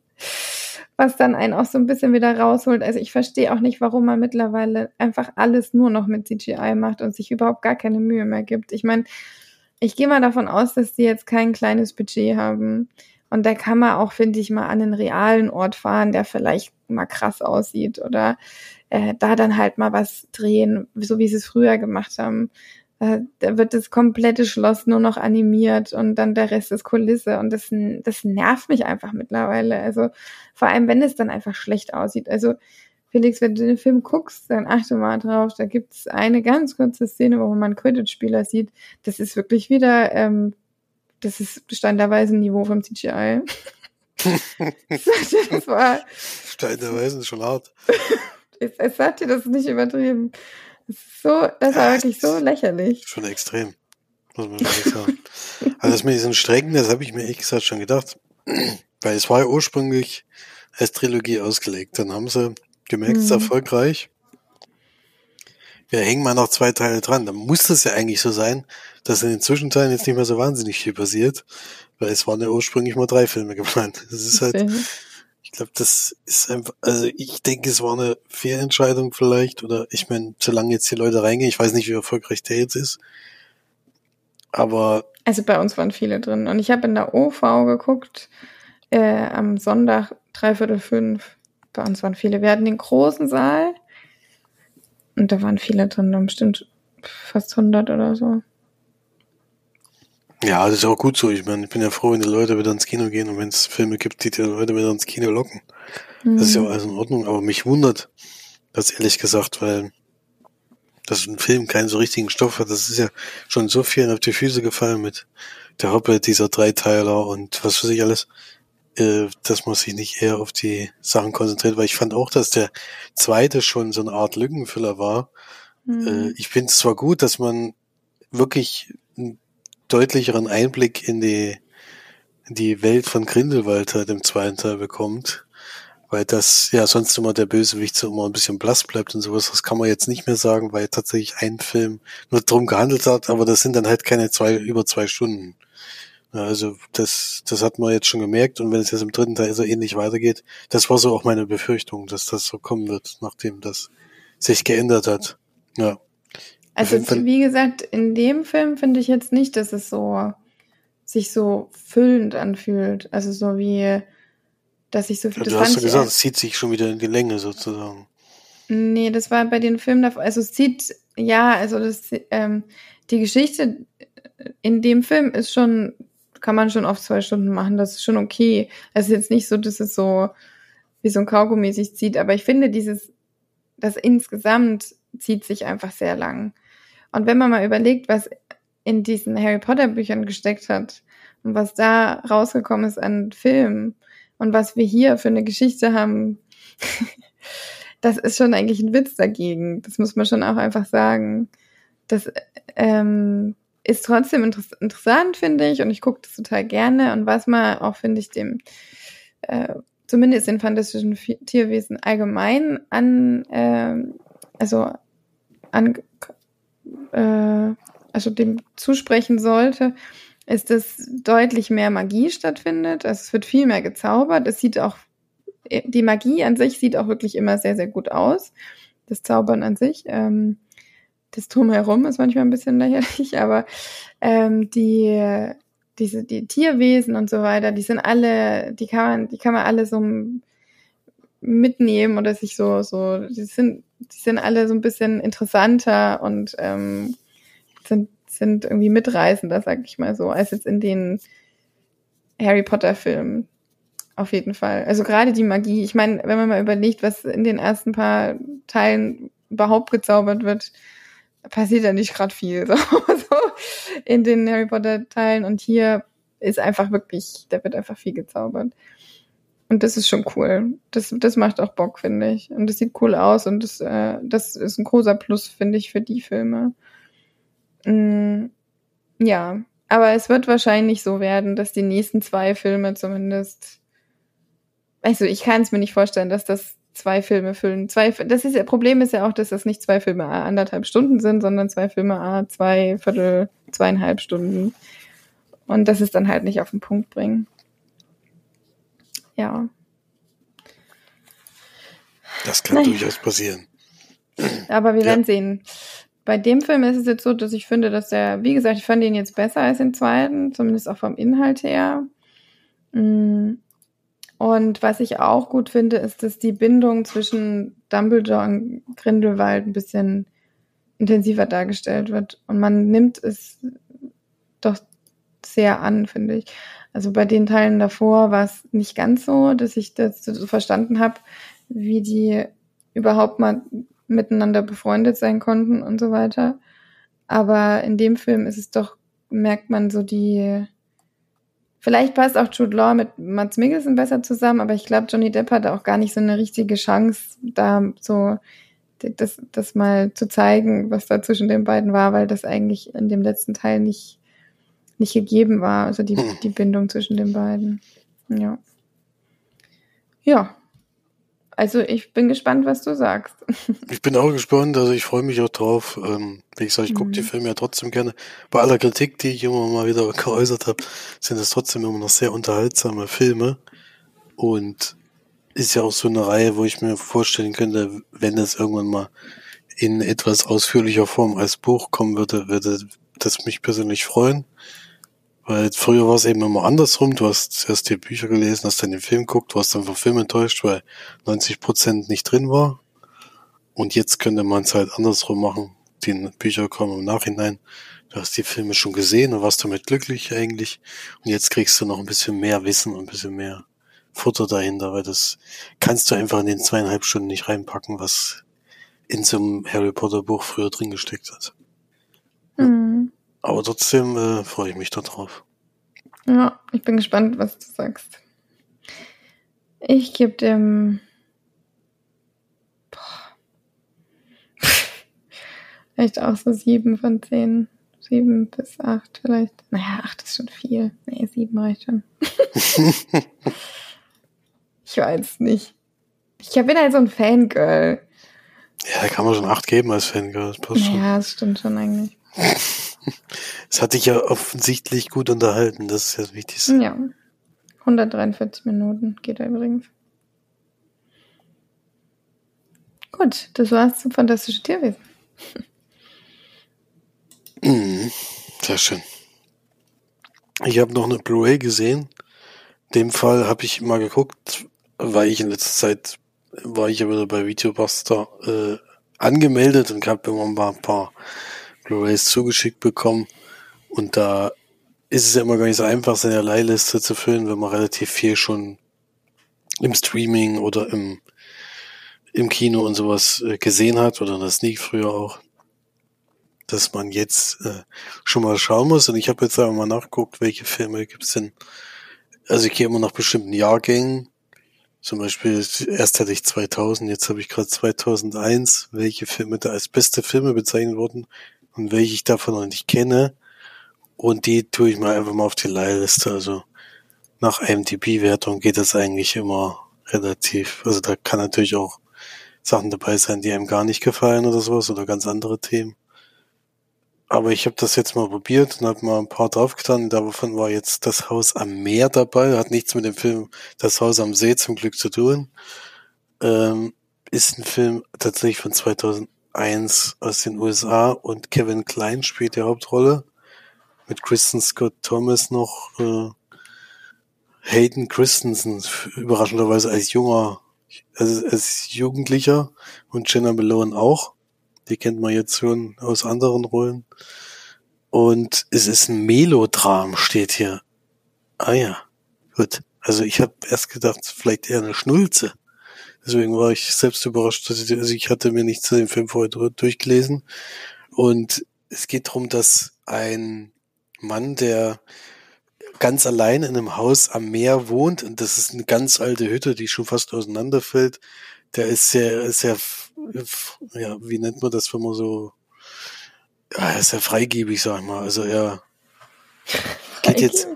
Was dann einen auch so ein bisschen wieder rausholt. Also ich verstehe auch nicht, warum man mittlerweile einfach alles nur noch mit CGI macht und sich überhaupt gar keine Mühe mehr gibt. Ich meine, ich gehe mal davon aus, dass die jetzt kein kleines Budget haben. Und da kann man auch, finde ich, mal an einen realen Ort fahren, der vielleicht mal krass aussieht oder äh, da dann halt mal was drehen, so wie sie es früher gemacht haben. Äh, da wird das komplette Schloss nur noch animiert und dann der Rest ist Kulisse und das, das nervt mich einfach mittlerweile. Also vor allem, wenn es dann einfach schlecht aussieht. Also Felix, wenn du den Film guckst, dann achte mal drauf. Da gibt es eine ganz kurze Szene, wo man Quidditch-Spieler sieht. Das ist wirklich wieder, ähm, das ist standardweise ein Niveau vom CGI. das war, Steinerweise ist schon hart. ich, ich sag dir, das ist nicht übertrieben. So, das war wirklich so lächerlich. Schon extrem. Muss man ehrlich sagen. Also das mit diesen Strecken, das habe ich mir ehrlich gesagt schon gedacht. Weil es war ja ursprünglich als Trilogie ausgelegt. Dann haben sie gemerkt, es ist Mhm. erfolgreich. Wir hängen mal noch zwei Teile dran. Dann muss das ja eigentlich so sein, dass in den Zwischenteilen jetzt nicht mehr so wahnsinnig viel passiert. Weil es waren ja ursprünglich mal drei Filme geplant. Das ist halt. Ich glaube, das ist einfach, also ich denke, es war eine Fehlentscheidung vielleicht. Oder ich meine, solange jetzt die Leute reingehen, ich weiß nicht, wie erfolgreich der jetzt ist. Aber Also bei uns waren viele drin. Und ich habe in der OV geguckt, äh, am Sonntag, dreiviertel fünf. Bei uns waren viele. Wir hatten den großen Saal. Und da waren viele drin, dann bestimmt fast 100 oder so. Ja, das ist auch gut so. Ich meine, ich bin ja froh, wenn die Leute wieder ins Kino gehen und wenn es Filme gibt, die die Leute wieder ins Kino locken. Das ist ja auch alles in Ordnung. Aber mich wundert das ehrlich gesagt, weil das ein Film keinen so richtigen Stoff hat. Das ist ja schon so vielen auf die Füße gefallen mit der Hoppe, dieser Dreiteiler und was weiß ich alles, äh, dass man sich nicht eher auf die Sachen konzentriert, weil ich fand auch, dass der zweite schon so eine Art Lückenfüller war. Mhm. Äh, ich finde es zwar gut, dass man wirklich deutlicheren Einblick in die, in die Welt von Grindelwald halt im zweiten Teil bekommt, weil das ja sonst immer der Bösewicht so immer ein bisschen blass bleibt und sowas. Das kann man jetzt nicht mehr sagen, weil tatsächlich ein Film nur drum gehandelt hat, aber das sind dann halt keine zwei, über zwei Stunden. Ja, also das, das hat man jetzt schon gemerkt und wenn es jetzt im dritten Teil so ähnlich weitergeht, das war so auch meine Befürchtung, dass das so kommen wird, nachdem das sich geändert hat. Ja. Also wie gesagt, in dem Film finde ich jetzt nicht, dass es so sich so füllend anfühlt. Also so wie, dass ich so viel. Ja, du hast ja gesagt, es zieht sich schon wieder in die Länge sozusagen. Nee, das war bei den Filmen davor. Also es zieht, ja, also das, ähm, die Geschichte in dem Film ist schon, kann man schon auf zwei Stunden machen. Das ist schon okay. Es ist jetzt nicht so, dass es so wie so ein Kaugummi sich zieht, aber ich finde dieses, das insgesamt zieht sich einfach sehr lang. Und wenn man mal überlegt, was in diesen Harry Potter Büchern gesteckt hat und was da rausgekommen ist an Filmen und was wir hier für eine Geschichte haben, das ist schon eigentlich ein Witz dagegen. Das muss man schon auch einfach sagen. Das ähm, ist trotzdem inter interessant, finde ich, und ich gucke das total gerne. Und was man auch, finde ich, dem äh, zumindest in fantastischen Tierwesen allgemein an, äh, also an, äh, also dem zusprechen sollte, ist, dass deutlich mehr Magie stattfindet. Also es wird viel mehr gezaubert. Es sieht auch, die Magie an sich sieht auch wirklich immer sehr, sehr gut aus. Das Zaubern an sich. Ähm, das Drumherum ist manchmal ein bisschen lächerlich, aber ähm, die, diese, die Tierwesen und so weiter, die sind alle, die kann man, die kann man alle so mitnehmen oder sich so, so, die sind, die sind alle so ein bisschen interessanter und ähm, sind, sind irgendwie mitreißender, sag ich mal so, als jetzt in den Harry Potter Filmen. Auf jeden Fall. Also gerade die Magie. Ich meine, wenn man mal überlegt, was in den ersten paar Teilen überhaupt gezaubert wird, passiert ja nicht gerade viel so, so in den Harry Potter Teilen und hier ist einfach wirklich, da wird einfach viel gezaubert. Und das ist schon cool. Das, das macht auch Bock, finde ich. Und das sieht cool aus und das, äh, das ist ein großer Plus, finde ich, für die Filme. Mm, ja, aber es wird wahrscheinlich so werden, dass die nächsten zwei Filme zumindest. Also ich kann es mir nicht vorstellen, dass das zwei Filme füllen. Zwei, das ist ja, Problem ist ja auch, dass das nicht zwei Filme A anderthalb Stunden sind, sondern zwei Filme A zwei Viertel, zweieinhalb Stunden. Und das ist dann halt nicht auf den Punkt bringen. Ja. Das kann Nein. durchaus passieren. Aber wir ja. werden sehen. Bei dem Film ist es jetzt so, dass ich finde, dass der, wie gesagt, ich fand ihn jetzt besser als den zweiten, zumindest auch vom Inhalt her. Mm. Und was ich auch gut finde, ist, dass die Bindung zwischen Dumbledore und Grindelwald ein bisschen intensiver dargestellt wird. Und man nimmt es doch sehr an, finde ich. Also bei den Teilen davor war es nicht ganz so, dass ich das so verstanden habe, wie die überhaupt mal miteinander befreundet sein konnten und so weiter. Aber in dem Film ist es doch, merkt man so die, Vielleicht passt auch Jude Law mit Mats Mikkelsen besser zusammen, aber ich glaube, Johnny Depp hatte auch gar nicht so eine richtige Chance, da so das, das mal zu zeigen, was da zwischen den beiden war, weil das eigentlich in dem letzten Teil nicht, nicht gegeben war, also die, hm. die Bindung zwischen den beiden. Ja. Ja, also ich bin gespannt, was du sagst. Ich bin auch gespannt, also ich freue mich auch drauf. Ähm, wie gesagt, ich gucke mhm. die Filme ja trotzdem gerne. Bei aller Kritik, die ich immer mal wieder geäußert habe, sind es trotzdem immer noch sehr unterhaltsame Filme. Und ist ja auch so eine Reihe, wo ich mir vorstellen könnte, wenn es irgendwann mal in etwas ausführlicher Form als Buch kommen würde, würde das mich persönlich freuen. Weil früher war es eben immer andersrum. Du hast zuerst die Bücher gelesen, hast dann den Film geguckt, du hast dann vom Film enttäuscht, weil 90 Prozent nicht drin war. Und jetzt könnte man es halt andersrum machen. Die Bücher kommen im Nachhinein. Du hast die Filme schon gesehen und warst damit glücklich eigentlich. Und jetzt kriegst du noch ein bisschen mehr Wissen und ein bisschen mehr Futter dahinter, weil das kannst du einfach in den zweieinhalb Stunden nicht reinpacken, was in so einem Harry Potter Buch früher drin gesteckt hat. Mhm. Aber trotzdem äh, freue ich mich darauf. Ja, ich bin gespannt, was du sagst. Ich gebe dem. Boah. Vielleicht auch so sieben von zehn. Sieben bis acht vielleicht. Naja, acht ist schon viel. Nee, sieben reicht schon. ich weiß nicht. Ich bin halt so ein Fangirl. Ja, da kann man schon acht geben als Fangirl. Das passt schon. Ja, das stimmt schon eigentlich. Es hat dich ja offensichtlich gut unterhalten, das ist ja das Wichtigste. Ja. 143 Minuten geht er übrigens. Gut, das war's zum Fantastische Tierwesen. Mhm, sehr schön. Ich habe noch eine Blu-ray gesehen. In dem Fall habe ich mal geguckt, weil ich in letzter Zeit war ich ja wieder bei Videobuster äh, angemeldet und habe immer mal ein paar Blu-rays zugeschickt bekommen. Und da ist es ja immer gar nicht so einfach, seine Leihliste zu füllen, wenn man relativ viel schon im Streaming oder im, im Kino und sowas äh, gesehen hat oder das Sneak früher auch, dass man jetzt äh, schon mal schauen muss. Und ich habe jetzt einfach mal nachgeguckt, welche Filme gibt's denn. Also ich gehe immer nach bestimmten Jahrgängen. Zum Beispiel, erst hatte ich 2000, jetzt habe ich gerade 2001, welche Filme da als beste Filme bezeichnet wurden und welche ich davon noch nicht kenne. Und die tue ich mal einfach mal auf die Leihliste. Also nach IMDb-Wertung geht das eigentlich immer relativ. Also da kann natürlich auch Sachen dabei sein, die einem gar nicht gefallen oder sowas oder ganz andere Themen. Aber ich habe das jetzt mal probiert und habe mal ein paar draufgetan. Davon war jetzt das Haus am Meer dabei. Hat nichts mit dem Film Das Haus am See zum Glück zu tun. Ähm, ist ein Film tatsächlich von 2001 aus den USA und Kevin Klein spielt die Hauptrolle mit Kristen Scott Thomas noch äh, Hayden Christensen, überraschenderweise als junger, also als Jugendlicher und Jenna Malone auch. Die kennt man jetzt schon aus anderen Rollen. Und es ist ein Melodram, steht hier. Ah ja, gut. Also ich habe erst gedacht, vielleicht eher eine Schnulze. Deswegen war ich selbst überrascht, dass ich, also ich hatte mir nicht zu dem Film vorher durchgelesen. Und es geht darum, dass ein Mann, der ganz allein in einem Haus am Meer wohnt und das ist eine ganz alte Hütte, die schon fast auseinanderfällt. Der ist sehr, sehr, ja, wie nennt man das, wenn man so, ja, er ist sehr freigebig, sag ich mal. Also er geht jetzt,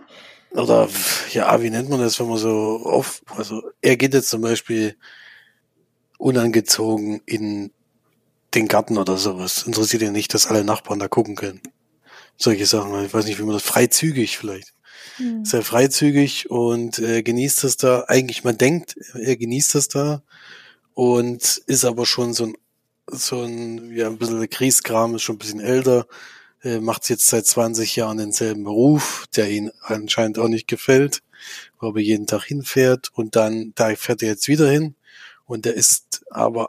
oder ja, wie nennt man das, wenn man so auf, also er geht jetzt zum Beispiel unangezogen in den Garten oder sowas. Interessiert ihn nicht, dass alle Nachbarn da gucken können solche Sachen. Ich weiß nicht, wie man das freizügig vielleicht. Mhm. Sehr freizügig und äh, genießt das da. Eigentlich, man denkt, er genießt das da und ist aber schon so ein, so ein, ja, ein bisschen Kriegskram, ist schon ein bisschen älter, äh, macht jetzt seit 20 Jahren denselben Beruf, der ihn anscheinend auch nicht gefällt, wo er jeden Tag hinfährt und dann, da fährt er jetzt wieder hin und der ist aber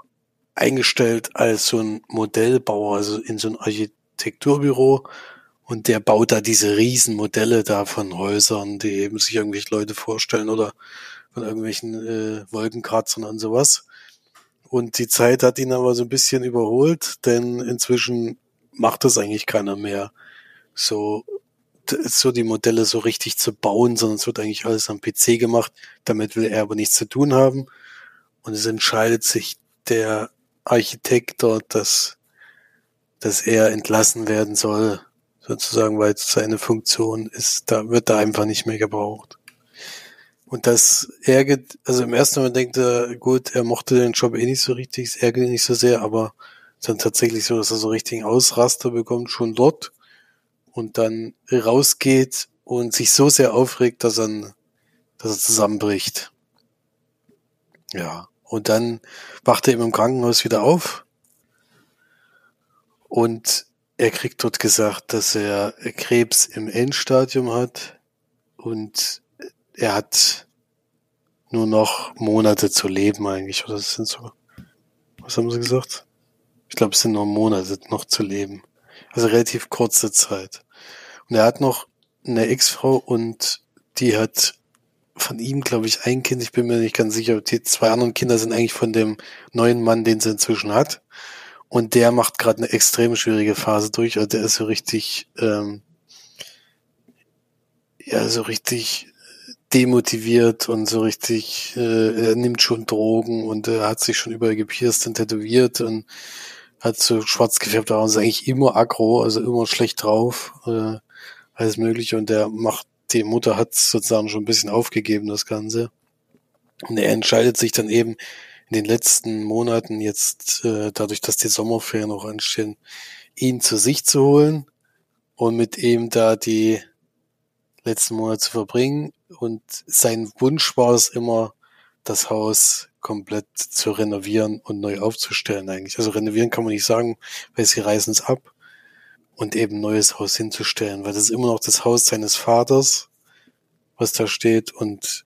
eingestellt als so ein Modellbauer, also in so ein Architekturbüro und der baut da diese Riesenmodelle da von Häusern, die eben sich irgendwelche Leute vorstellen oder von irgendwelchen äh, Wolkenkratzern und sowas. Und die Zeit hat ihn aber so ein bisschen überholt, denn inzwischen macht das eigentlich keiner mehr. So, so die Modelle so richtig zu bauen, sondern es wird eigentlich alles am PC gemacht. Damit will er aber nichts zu tun haben. Und es entscheidet sich der Architekt dort, dass, dass er entlassen werden soll sozusagen, weil seine Funktion ist, da wird er einfach nicht mehr gebraucht. Und das ärgert, also im ersten Moment denkt er, gut, er mochte den Job eh nicht so richtig, es ärgert ihn nicht so sehr, aber dann tatsächlich so, dass er so richtigen Ausraster bekommt, schon dort und dann rausgeht und sich so sehr aufregt, dass er, dass er zusammenbricht. Ja. Und dann wacht er eben im Krankenhaus wieder auf und er kriegt dort gesagt, dass er Krebs im Endstadium hat und er hat nur noch Monate zu leben eigentlich, oder das sind so, was haben sie gesagt? Ich glaube, es sind nur Monate noch zu leben. Also relativ kurze Zeit. Und er hat noch eine Ex-Frau und die hat von ihm, glaube ich, ein Kind. Ich bin mir nicht ganz sicher. Die zwei anderen Kinder sind eigentlich von dem neuen Mann, den sie inzwischen hat. Und der macht gerade eine extrem schwierige Phase durch. Also der ist so richtig, ähm, ja, so richtig demotiviert und so richtig, äh, er nimmt schon Drogen und er hat sich schon überall gepierst und tätowiert und hat so schwarz gefärbt Augen, ist eigentlich immer aggro, also immer schlecht drauf, äh, alles mögliche und der macht, die Mutter hat sozusagen schon ein bisschen aufgegeben, das Ganze. Und er entscheidet sich dann eben, in den letzten Monaten jetzt, äh, dadurch, dass die Sommerferien noch anstehen, ihn zu sich zu holen und mit ihm da die letzten Monate zu verbringen. Und sein Wunsch war es immer, das Haus komplett zu renovieren und neu aufzustellen eigentlich. Also renovieren kann man nicht sagen, weil sie reißen es ab und eben neues Haus hinzustellen, weil das ist immer noch das Haus seines Vaters, was da steht und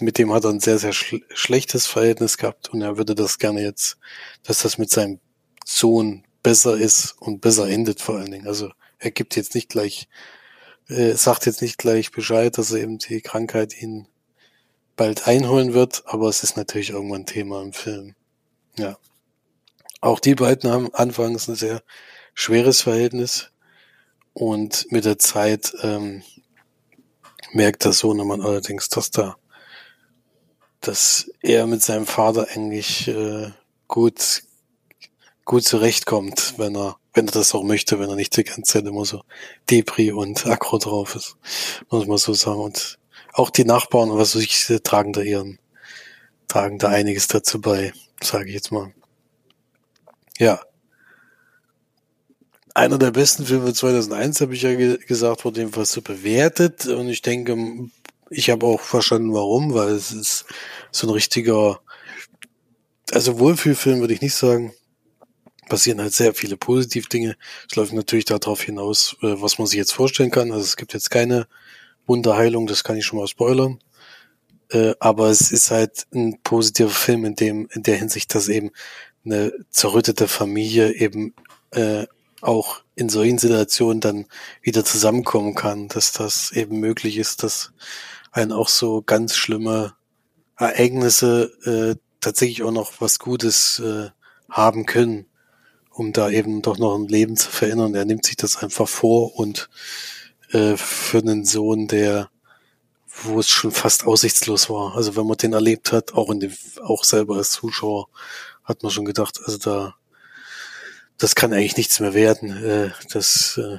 mit dem hat er ein sehr, sehr schl schlechtes Verhältnis gehabt und er würde das gerne jetzt, dass das mit seinem Sohn besser ist und besser endet vor allen Dingen. Also er gibt jetzt nicht gleich, äh, sagt jetzt nicht gleich Bescheid, dass er eben die Krankheit ihn bald einholen wird, aber es ist natürlich irgendwann Thema im Film. Ja. Auch die beiden haben anfangs ein sehr schweres Verhältnis und mit der Zeit ähm, merkt der Sohnemann allerdings, dass da, dass er mit seinem Vater eigentlich äh, gut gut zurechtkommt, wenn er wenn er das auch möchte, wenn er nicht die ganze Zeit immer so Depri und Akro drauf ist, muss man so sagen. Und auch die Nachbarn, was ich, tragen da ihren, tragen da einiges dazu bei, sage ich jetzt mal. Ja. Einer der besten Filme 2001, habe ich ja ge gesagt, wurde jedenfalls so bewertet. Und ich denke, ich habe auch verstanden, warum, weil es ist so ein richtiger, also Wohlfühlfilm würde ich nicht sagen, passieren halt sehr viele positive Dinge. Es läuft natürlich darauf hinaus, äh, was man sich jetzt vorstellen kann. Also es gibt jetzt keine Wunderheilung, das kann ich schon mal spoilern. Äh, aber es ist halt ein positiver Film in dem, in der Hinsicht, dass eben eine zerrüttete Familie eben äh, auch in solchen Situationen dann wieder zusammenkommen kann, dass das eben möglich ist, dass einen auch so ganz schlimme Ereignisse äh, tatsächlich auch noch was Gutes äh, haben können um da eben doch noch ein Leben zu verändern. Er nimmt sich das einfach vor und äh, für einen Sohn, der wo es schon fast aussichtslos war. Also wenn man den erlebt hat, auch in dem, auch selber als Zuschauer, hat man schon gedacht, also da, das kann eigentlich nichts mehr werden. Äh, das, äh,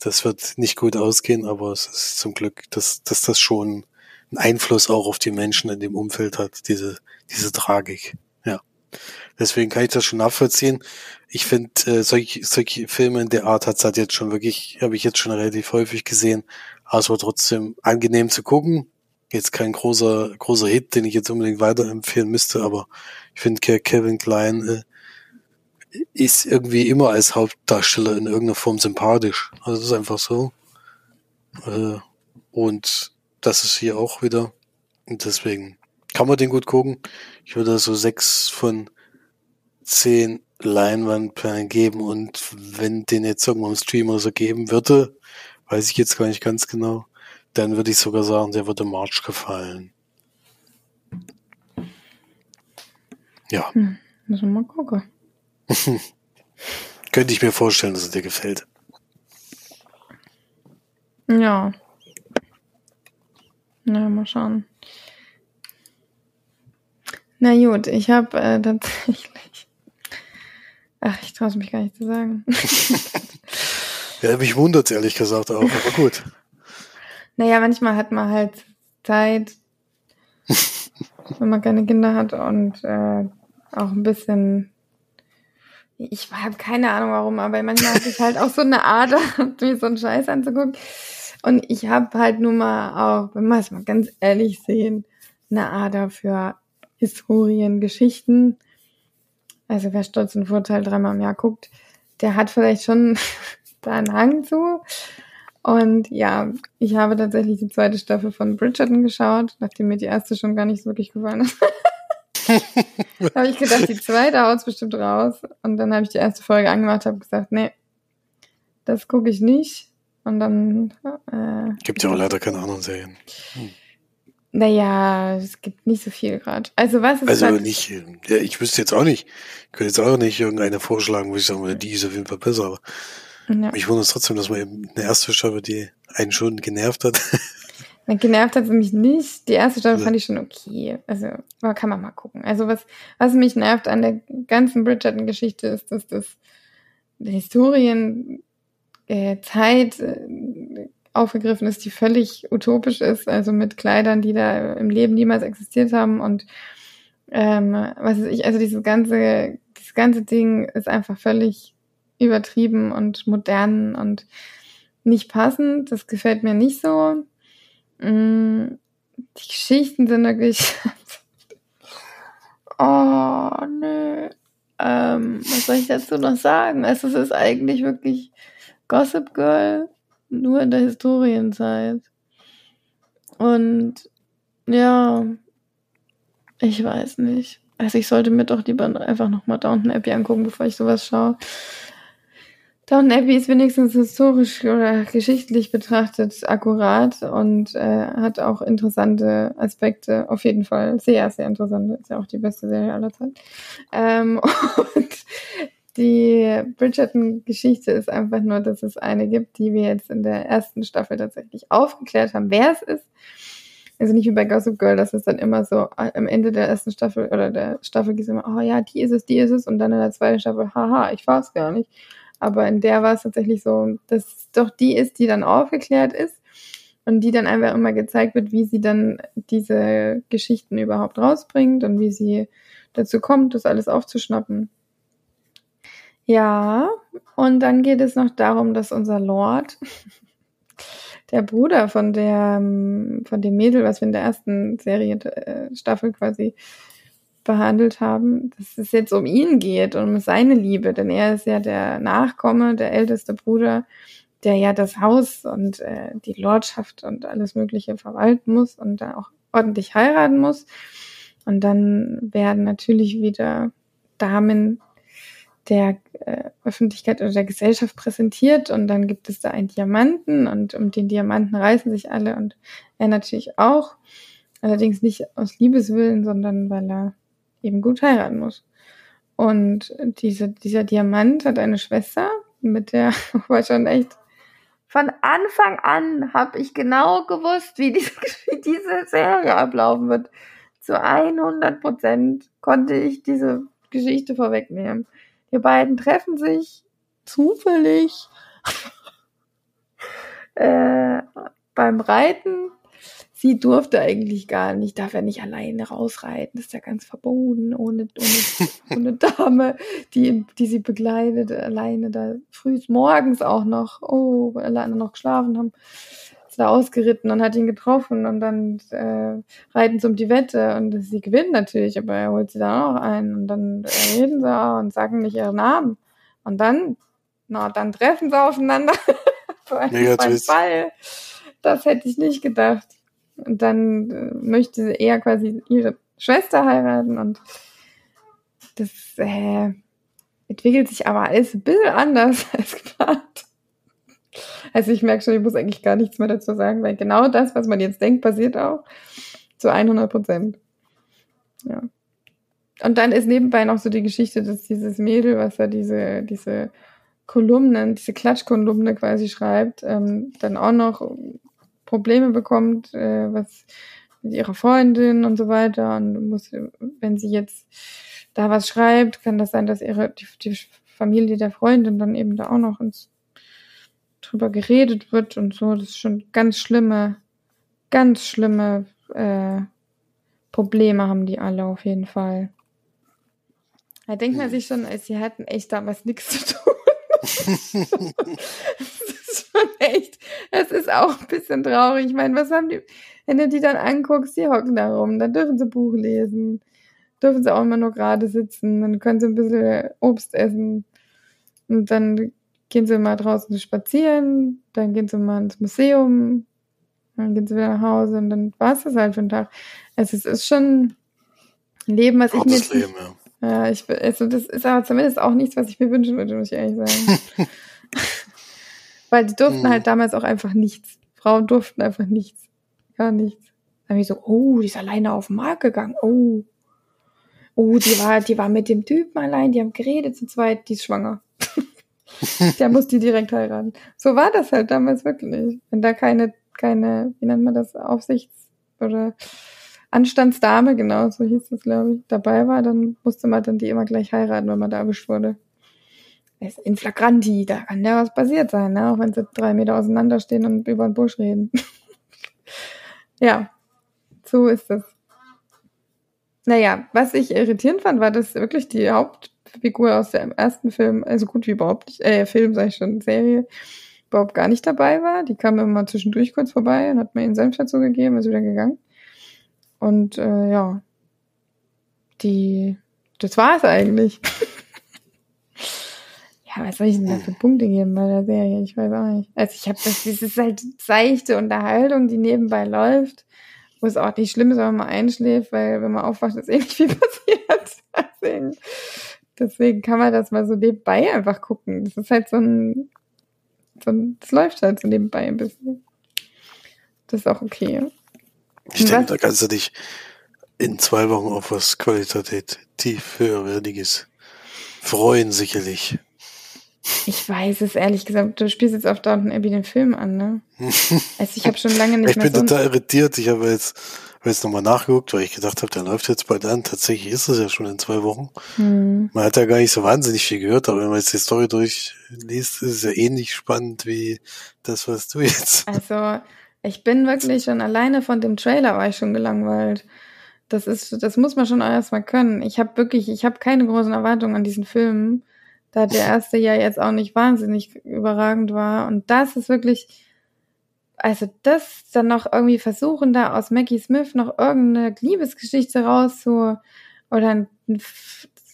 das wird nicht gut ausgehen, aber es ist zum Glück, dass, dass das schon einen Einfluss auch auf die Menschen in dem Umfeld hat, diese, diese Tragik. Ja. Deswegen kann ich das schon nachvollziehen. Ich finde, äh, solche, solche Filme in der Art hat's halt jetzt schon wirklich, habe ich jetzt schon relativ häufig gesehen, aber es war trotzdem angenehm zu gucken. Jetzt kein großer, großer Hit, den ich jetzt unbedingt weiterempfehlen müsste, aber ich finde Kevin Klein äh, ist irgendwie immer als Hauptdarsteller in irgendeiner Form sympathisch. Also das ist einfach so. Äh, und das ist hier auch wieder. Und deswegen kann man den gut gucken. Ich würde so sechs von zehn Leinwandperlen geben und wenn den jetzt irgendwann im Stream oder so geben würde, weiß ich jetzt gar nicht ganz genau, dann würde ich sogar sagen, der würde March gefallen. Ja. Hm, müssen wir mal gucken. Könnte ich mir vorstellen, dass er dir gefällt. Ja. Na, mal schauen. Na gut, ich habe äh, tatsächlich. Ach, ich traue es mich gar nicht zu sagen. ja, mich wundert ehrlich gesagt auch, aber gut. Naja, manchmal hat man halt Zeit, wenn man keine Kinder hat und äh, auch ein bisschen. Ich habe keine Ahnung warum, aber manchmal habe ich halt auch so eine Ader, mir so einen Scheiß anzugucken. Und ich habe halt nur mal auch, wenn wir es mal ganz ehrlich sehen, eine Ader für Historien, Geschichten. Also wer Stolz und Vorteil dreimal im Jahr guckt, der hat vielleicht schon da einen Hang zu. Und ja, ich habe tatsächlich die zweite Staffel von Bridgerton geschaut, nachdem mir die erste schon gar nicht so wirklich gefallen hat. da habe ich gedacht, die zweite haut's bestimmt raus. Und dann habe ich die erste Folge angemacht, habe gesagt, nee, das gucke ich nicht. Und dann äh, gibt ja auch leider keine anderen Serien. Hm. Naja, es gibt nicht so viel gerade. Also was ist Also halt nicht, ja, ich wüsste jetzt auch nicht, ich könnte jetzt auch nicht irgendeine vorschlagen, wo ich sagen die ist auf jeden Fall besser, aber ja. mich wundert es trotzdem, dass man eben eine erste Staffel, die einen schon genervt hat. Na, genervt hat sie mich nicht. Die erste Staffel ja. fand ich schon okay. Also, kann man mal gucken. Also was, was mich nervt an der ganzen Bridgerton-Geschichte ist, dass das Historien, äh, Zeit, äh, aufgegriffen ist, die völlig utopisch ist, also mit Kleidern, die da im Leben niemals existiert haben und ähm, was weiß ich, also dieses ganze, dieses ganze Ding ist einfach völlig übertrieben und modern und nicht passend. Das gefällt mir nicht so. Mm, die Geschichten sind wirklich. oh, nö. Ähm, was soll ich dazu noch sagen? Also, es ist eigentlich wirklich Gossip Girl nur in der Historienzeit. Und ja, ich weiß nicht. Also ich sollte mir doch lieber einfach nochmal Downton Abbey angucken, bevor ich sowas schaue. Downton Abbey ist wenigstens historisch oder geschichtlich betrachtet akkurat und äh, hat auch interessante Aspekte. Auf jeden Fall sehr, sehr interessante. Ist ja auch die beste Serie aller Zeiten. Ähm, und die Bridgerton-Geschichte ist einfach nur, dass es eine gibt, die wir jetzt in der ersten Staffel tatsächlich aufgeklärt haben, wer es ist. Also nicht wie bei Gossip Girl, dass es dann immer so äh, am Ende der ersten Staffel oder der Staffel geht es immer, oh ja, die ist es, die ist es und dann in der zweiten Staffel, haha, ich war es gar nicht. Aber in der war es tatsächlich so, dass doch die ist, die dann aufgeklärt ist und die dann einfach immer gezeigt wird, wie sie dann diese Geschichten überhaupt rausbringt und wie sie dazu kommt, das alles aufzuschnappen. Ja, und dann geht es noch darum, dass unser Lord, der Bruder von der, von dem Mädel, was wir in der ersten Serie, äh, Staffel quasi behandelt haben, dass es jetzt um ihn geht und um seine Liebe, denn er ist ja der Nachkomme, der älteste Bruder, der ja das Haus und äh, die Lordschaft und alles Mögliche verwalten muss und da auch ordentlich heiraten muss. Und dann werden natürlich wieder Damen der äh, Öffentlichkeit oder der Gesellschaft präsentiert und dann gibt es da einen Diamanten und um den Diamanten reißen sich alle und er natürlich auch. Allerdings nicht aus Liebeswillen, sondern weil er eben gut heiraten muss. Und diese, dieser Diamant hat eine Schwester, mit der war schon echt von Anfang an habe ich genau gewusst, wie diese, wie diese Serie ablaufen wird. Zu 100 Prozent konnte ich diese Geschichte vorwegnehmen. Die beiden treffen sich zufällig äh, beim Reiten sie durfte eigentlich gar nicht, darf ja nicht alleine rausreiten, das ist ja ganz verboten, ohne, ohne, ohne Dame, die, die sie begleitet, alleine da früh morgens auch noch, oh, alleine noch geschlafen haben, ist da ausgeritten und hat ihn getroffen und dann äh, reiten sie um die Wette und sie gewinnt natürlich, aber er holt sie dann auch ein und dann äh, reden sie auch und sagen nicht ihren Namen und dann, na, dann treffen sie aufeinander für einen Ball. Das hätte ich nicht gedacht. Und dann äh, möchte eher quasi ihre Schwester heiraten und das äh, entwickelt sich aber alles ein bisschen anders als geplant. Also ich merke schon, ich muss eigentlich gar nichts mehr dazu sagen, weil genau das, was man jetzt denkt, passiert auch zu 100 Prozent. Ja. Und dann ist nebenbei noch so die Geschichte, dass dieses Mädel, was da diese, diese Kolumnen, diese Klatschkolumne quasi schreibt, ähm, dann auch noch Probleme bekommt, äh, was mit ihrer Freundin und so weiter. Und muss, wenn sie jetzt da was schreibt, kann das sein, dass ihre die, die Familie der Freundin dann eben da auch noch ins, drüber geredet wird und so. Das ist schon ganz schlimme, ganz schlimme äh, Probleme haben die alle auf jeden Fall. Da denkt man sich schon, sie hatten echt damals nichts zu tun. schon echt, es ist auch ein bisschen traurig. Ich meine, was haben die, wenn du die dann anguckst, die hocken da rum, dann dürfen sie Buch lesen, dürfen sie auch immer nur gerade sitzen, dann können sie ein bisschen Obst essen und dann gehen sie mal draußen spazieren, dann gehen sie mal ins Museum, dann gehen sie wieder nach Hause und dann war es das halt für den Tag. Also es ist schon ein Leben, was ich mir... Leben, ja. Ja, ich, also das ist aber zumindest auch nichts, was ich mir wünschen würde, muss ich ehrlich sagen. Weil die durften mhm. halt damals auch einfach nichts. Frauen durften einfach nichts. Gar nichts. Dann habe ich so, oh, die ist alleine auf den Markt gegangen. Oh. Oh, die war, die war mit dem Typen allein, die haben geredet zu zweit, die ist schwanger. Der muss die direkt heiraten. So war das halt damals wirklich. Wenn da keine, keine, wie nennt man das, Aufsichts- oder Anstandsdame, genau, so hieß das, glaube ich, dabei war, dann musste man dann die immer gleich heiraten, wenn man da erwischt wurde ist in flagranti, da kann ja was passiert sein, ne? auch wenn sie drei Meter auseinander stehen und über den Busch reden. ja, so ist es. Naja, was ich irritierend fand, war, dass wirklich die Hauptfigur aus dem ersten Film, also gut wie überhaupt nicht, äh, Film sag ich schon, Serie, überhaupt gar nicht dabei war. Die kam immer zwischendurch kurz vorbei und hat mir ihren Senf dazu gegeben, ist wieder gegangen. Und äh, ja, die, das war es eigentlich. ja, was soll ich denn da für Punkte geben bei der Serie? Ich weiß auch nicht. Also ich habe das, das ist halt seichte Unterhaltung, die nebenbei läuft, wo es auch nicht schlimm ist, wenn man mal einschläft, weil wenn man aufwacht, ist eh nicht viel passiert. Deswegen, deswegen kann man das mal so nebenbei einfach gucken. Das ist halt so ein, so ein das läuft halt so nebenbei ein bisschen. Das ist auch okay. Ich denke, da kannst du dich in zwei Wochen auf was qualitativ höherwertiges freuen, sicherlich. Ich weiß es ehrlich gesagt. Du spielst jetzt auf Downton Abbey den Film an, ne? Also ich habe schon lange nicht ich mehr. Ich bin total irritiert. Ich habe jetzt, hab jetzt nochmal nachgeguckt, weil ich gedacht habe, der läuft jetzt bald an. Tatsächlich ist es ja schon in zwei Wochen. Hm. Man hat ja gar nicht so wahnsinnig viel gehört, aber wenn man jetzt die Story durchliest, ist es ja ähnlich spannend wie das, was du jetzt. Also ich bin wirklich schon alleine von dem Trailer war ich schon gelangweilt. Das ist, das muss man schon erstmal können. Ich habe wirklich, ich habe keine großen Erwartungen an diesen Film, da der erste ja jetzt auch nicht wahnsinnig überragend war. Und das ist wirklich, also das dann noch irgendwie versuchen, da aus Maggie Smith noch irgendeine Liebesgeschichte rauszu oder ein,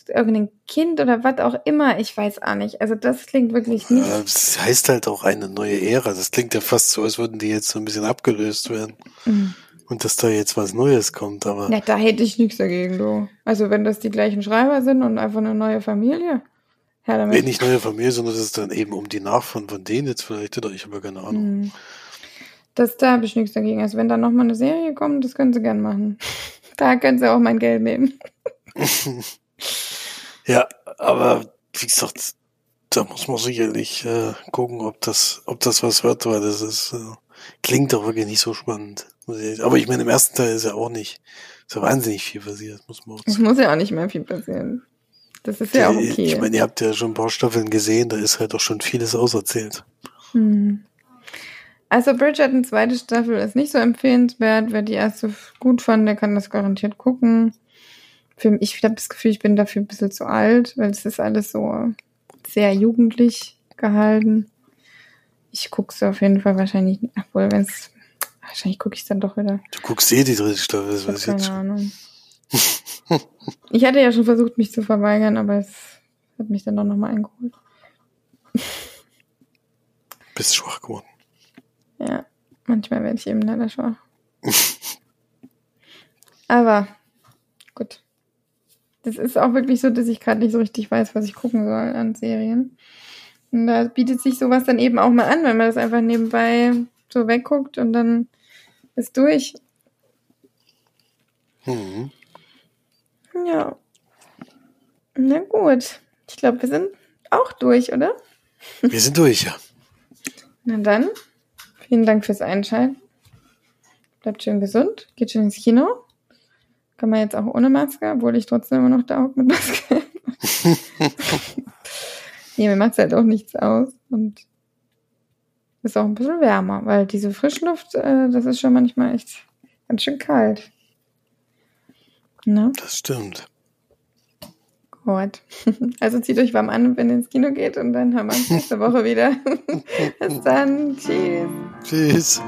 irgendein Kind oder was auch immer, ich weiß auch nicht. Also das klingt wirklich nicht. Das heißt halt auch eine neue Ära. Das klingt ja fast so, als würden die jetzt so ein bisschen abgelöst werden. Mhm. Und dass da jetzt was Neues kommt, aber. Ja, da hätte ich nichts dagegen, du. Also wenn das die gleichen Schreiber sind und einfach eine neue Familie. Ja, damit. Nee, nicht neue Familie, sondern das ist dann eben um die Nachfahren von denen jetzt vielleicht, oder ich habe keine Ahnung. Mhm. Das, da habe ich nichts dagegen. Also wenn da nochmal eine Serie kommt, das können sie gern machen. da können sie auch mein Geld nehmen. ja, aber wie gesagt, da muss man sicherlich äh, gucken, ob das, ob das was wird, weil das ist, äh, klingt doch wirklich nicht so spannend. Aber ich meine, im ersten Teil ist ja auch nicht so wahnsinnig viel passiert, muss man auch sagen. Es muss ja auch nicht mehr viel passieren. Das ist ja auch okay. Ich meine, ihr habt ja schon ein paar Staffeln gesehen, da ist halt auch schon vieles auserzählt. Hm. Also Bridgerton zweite Staffel ist nicht so empfehlenswert. Wer die erste gut fand, der kann das garantiert gucken. Für, ich habe das Gefühl, ich bin dafür ein bisschen zu alt, weil es ist alles so sehr jugendlich gehalten. Ich gucke es auf jeden Fall wahrscheinlich, obwohl wenn es Wahrscheinlich gucke ich es dann doch wieder. Du guckst eh die dritte Staffel, das weiß ich jetzt schon. Ahnung. ich hatte ja schon versucht, mich zu verweigern, aber es hat mich dann doch nochmal eingeholt. Bist schwach geworden. Ja, manchmal werde ich eben leider schwach. aber gut. Das ist auch wirklich so, dass ich gerade nicht so richtig weiß, was ich gucken soll an Serien. Und da bietet sich sowas dann eben auch mal an, wenn man das einfach nebenbei so wegguckt und dann ist durch. Mhm. Ja. Na gut. Ich glaube, wir sind auch durch, oder? Wir sind durch, ja. Na dann, vielen Dank fürs Einschalten. Bleibt schön gesund, geht schön ins Kino. Kann man jetzt auch ohne Maske, obwohl ich trotzdem immer noch da hocke mit Maske. nee, mir macht es halt auch nichts aus. Und ist auch ein bisschen wärmer, weil diese Frischluft, äh, das ist schon manchmal echt ganz schön kalt. Ne? Das stimmt. Gut. Also zieht euch warm an, wenn ihr ins Kino geht und dann haben wir uns nächste Woche wieder. Bis dann. Tschüss. Tschüss.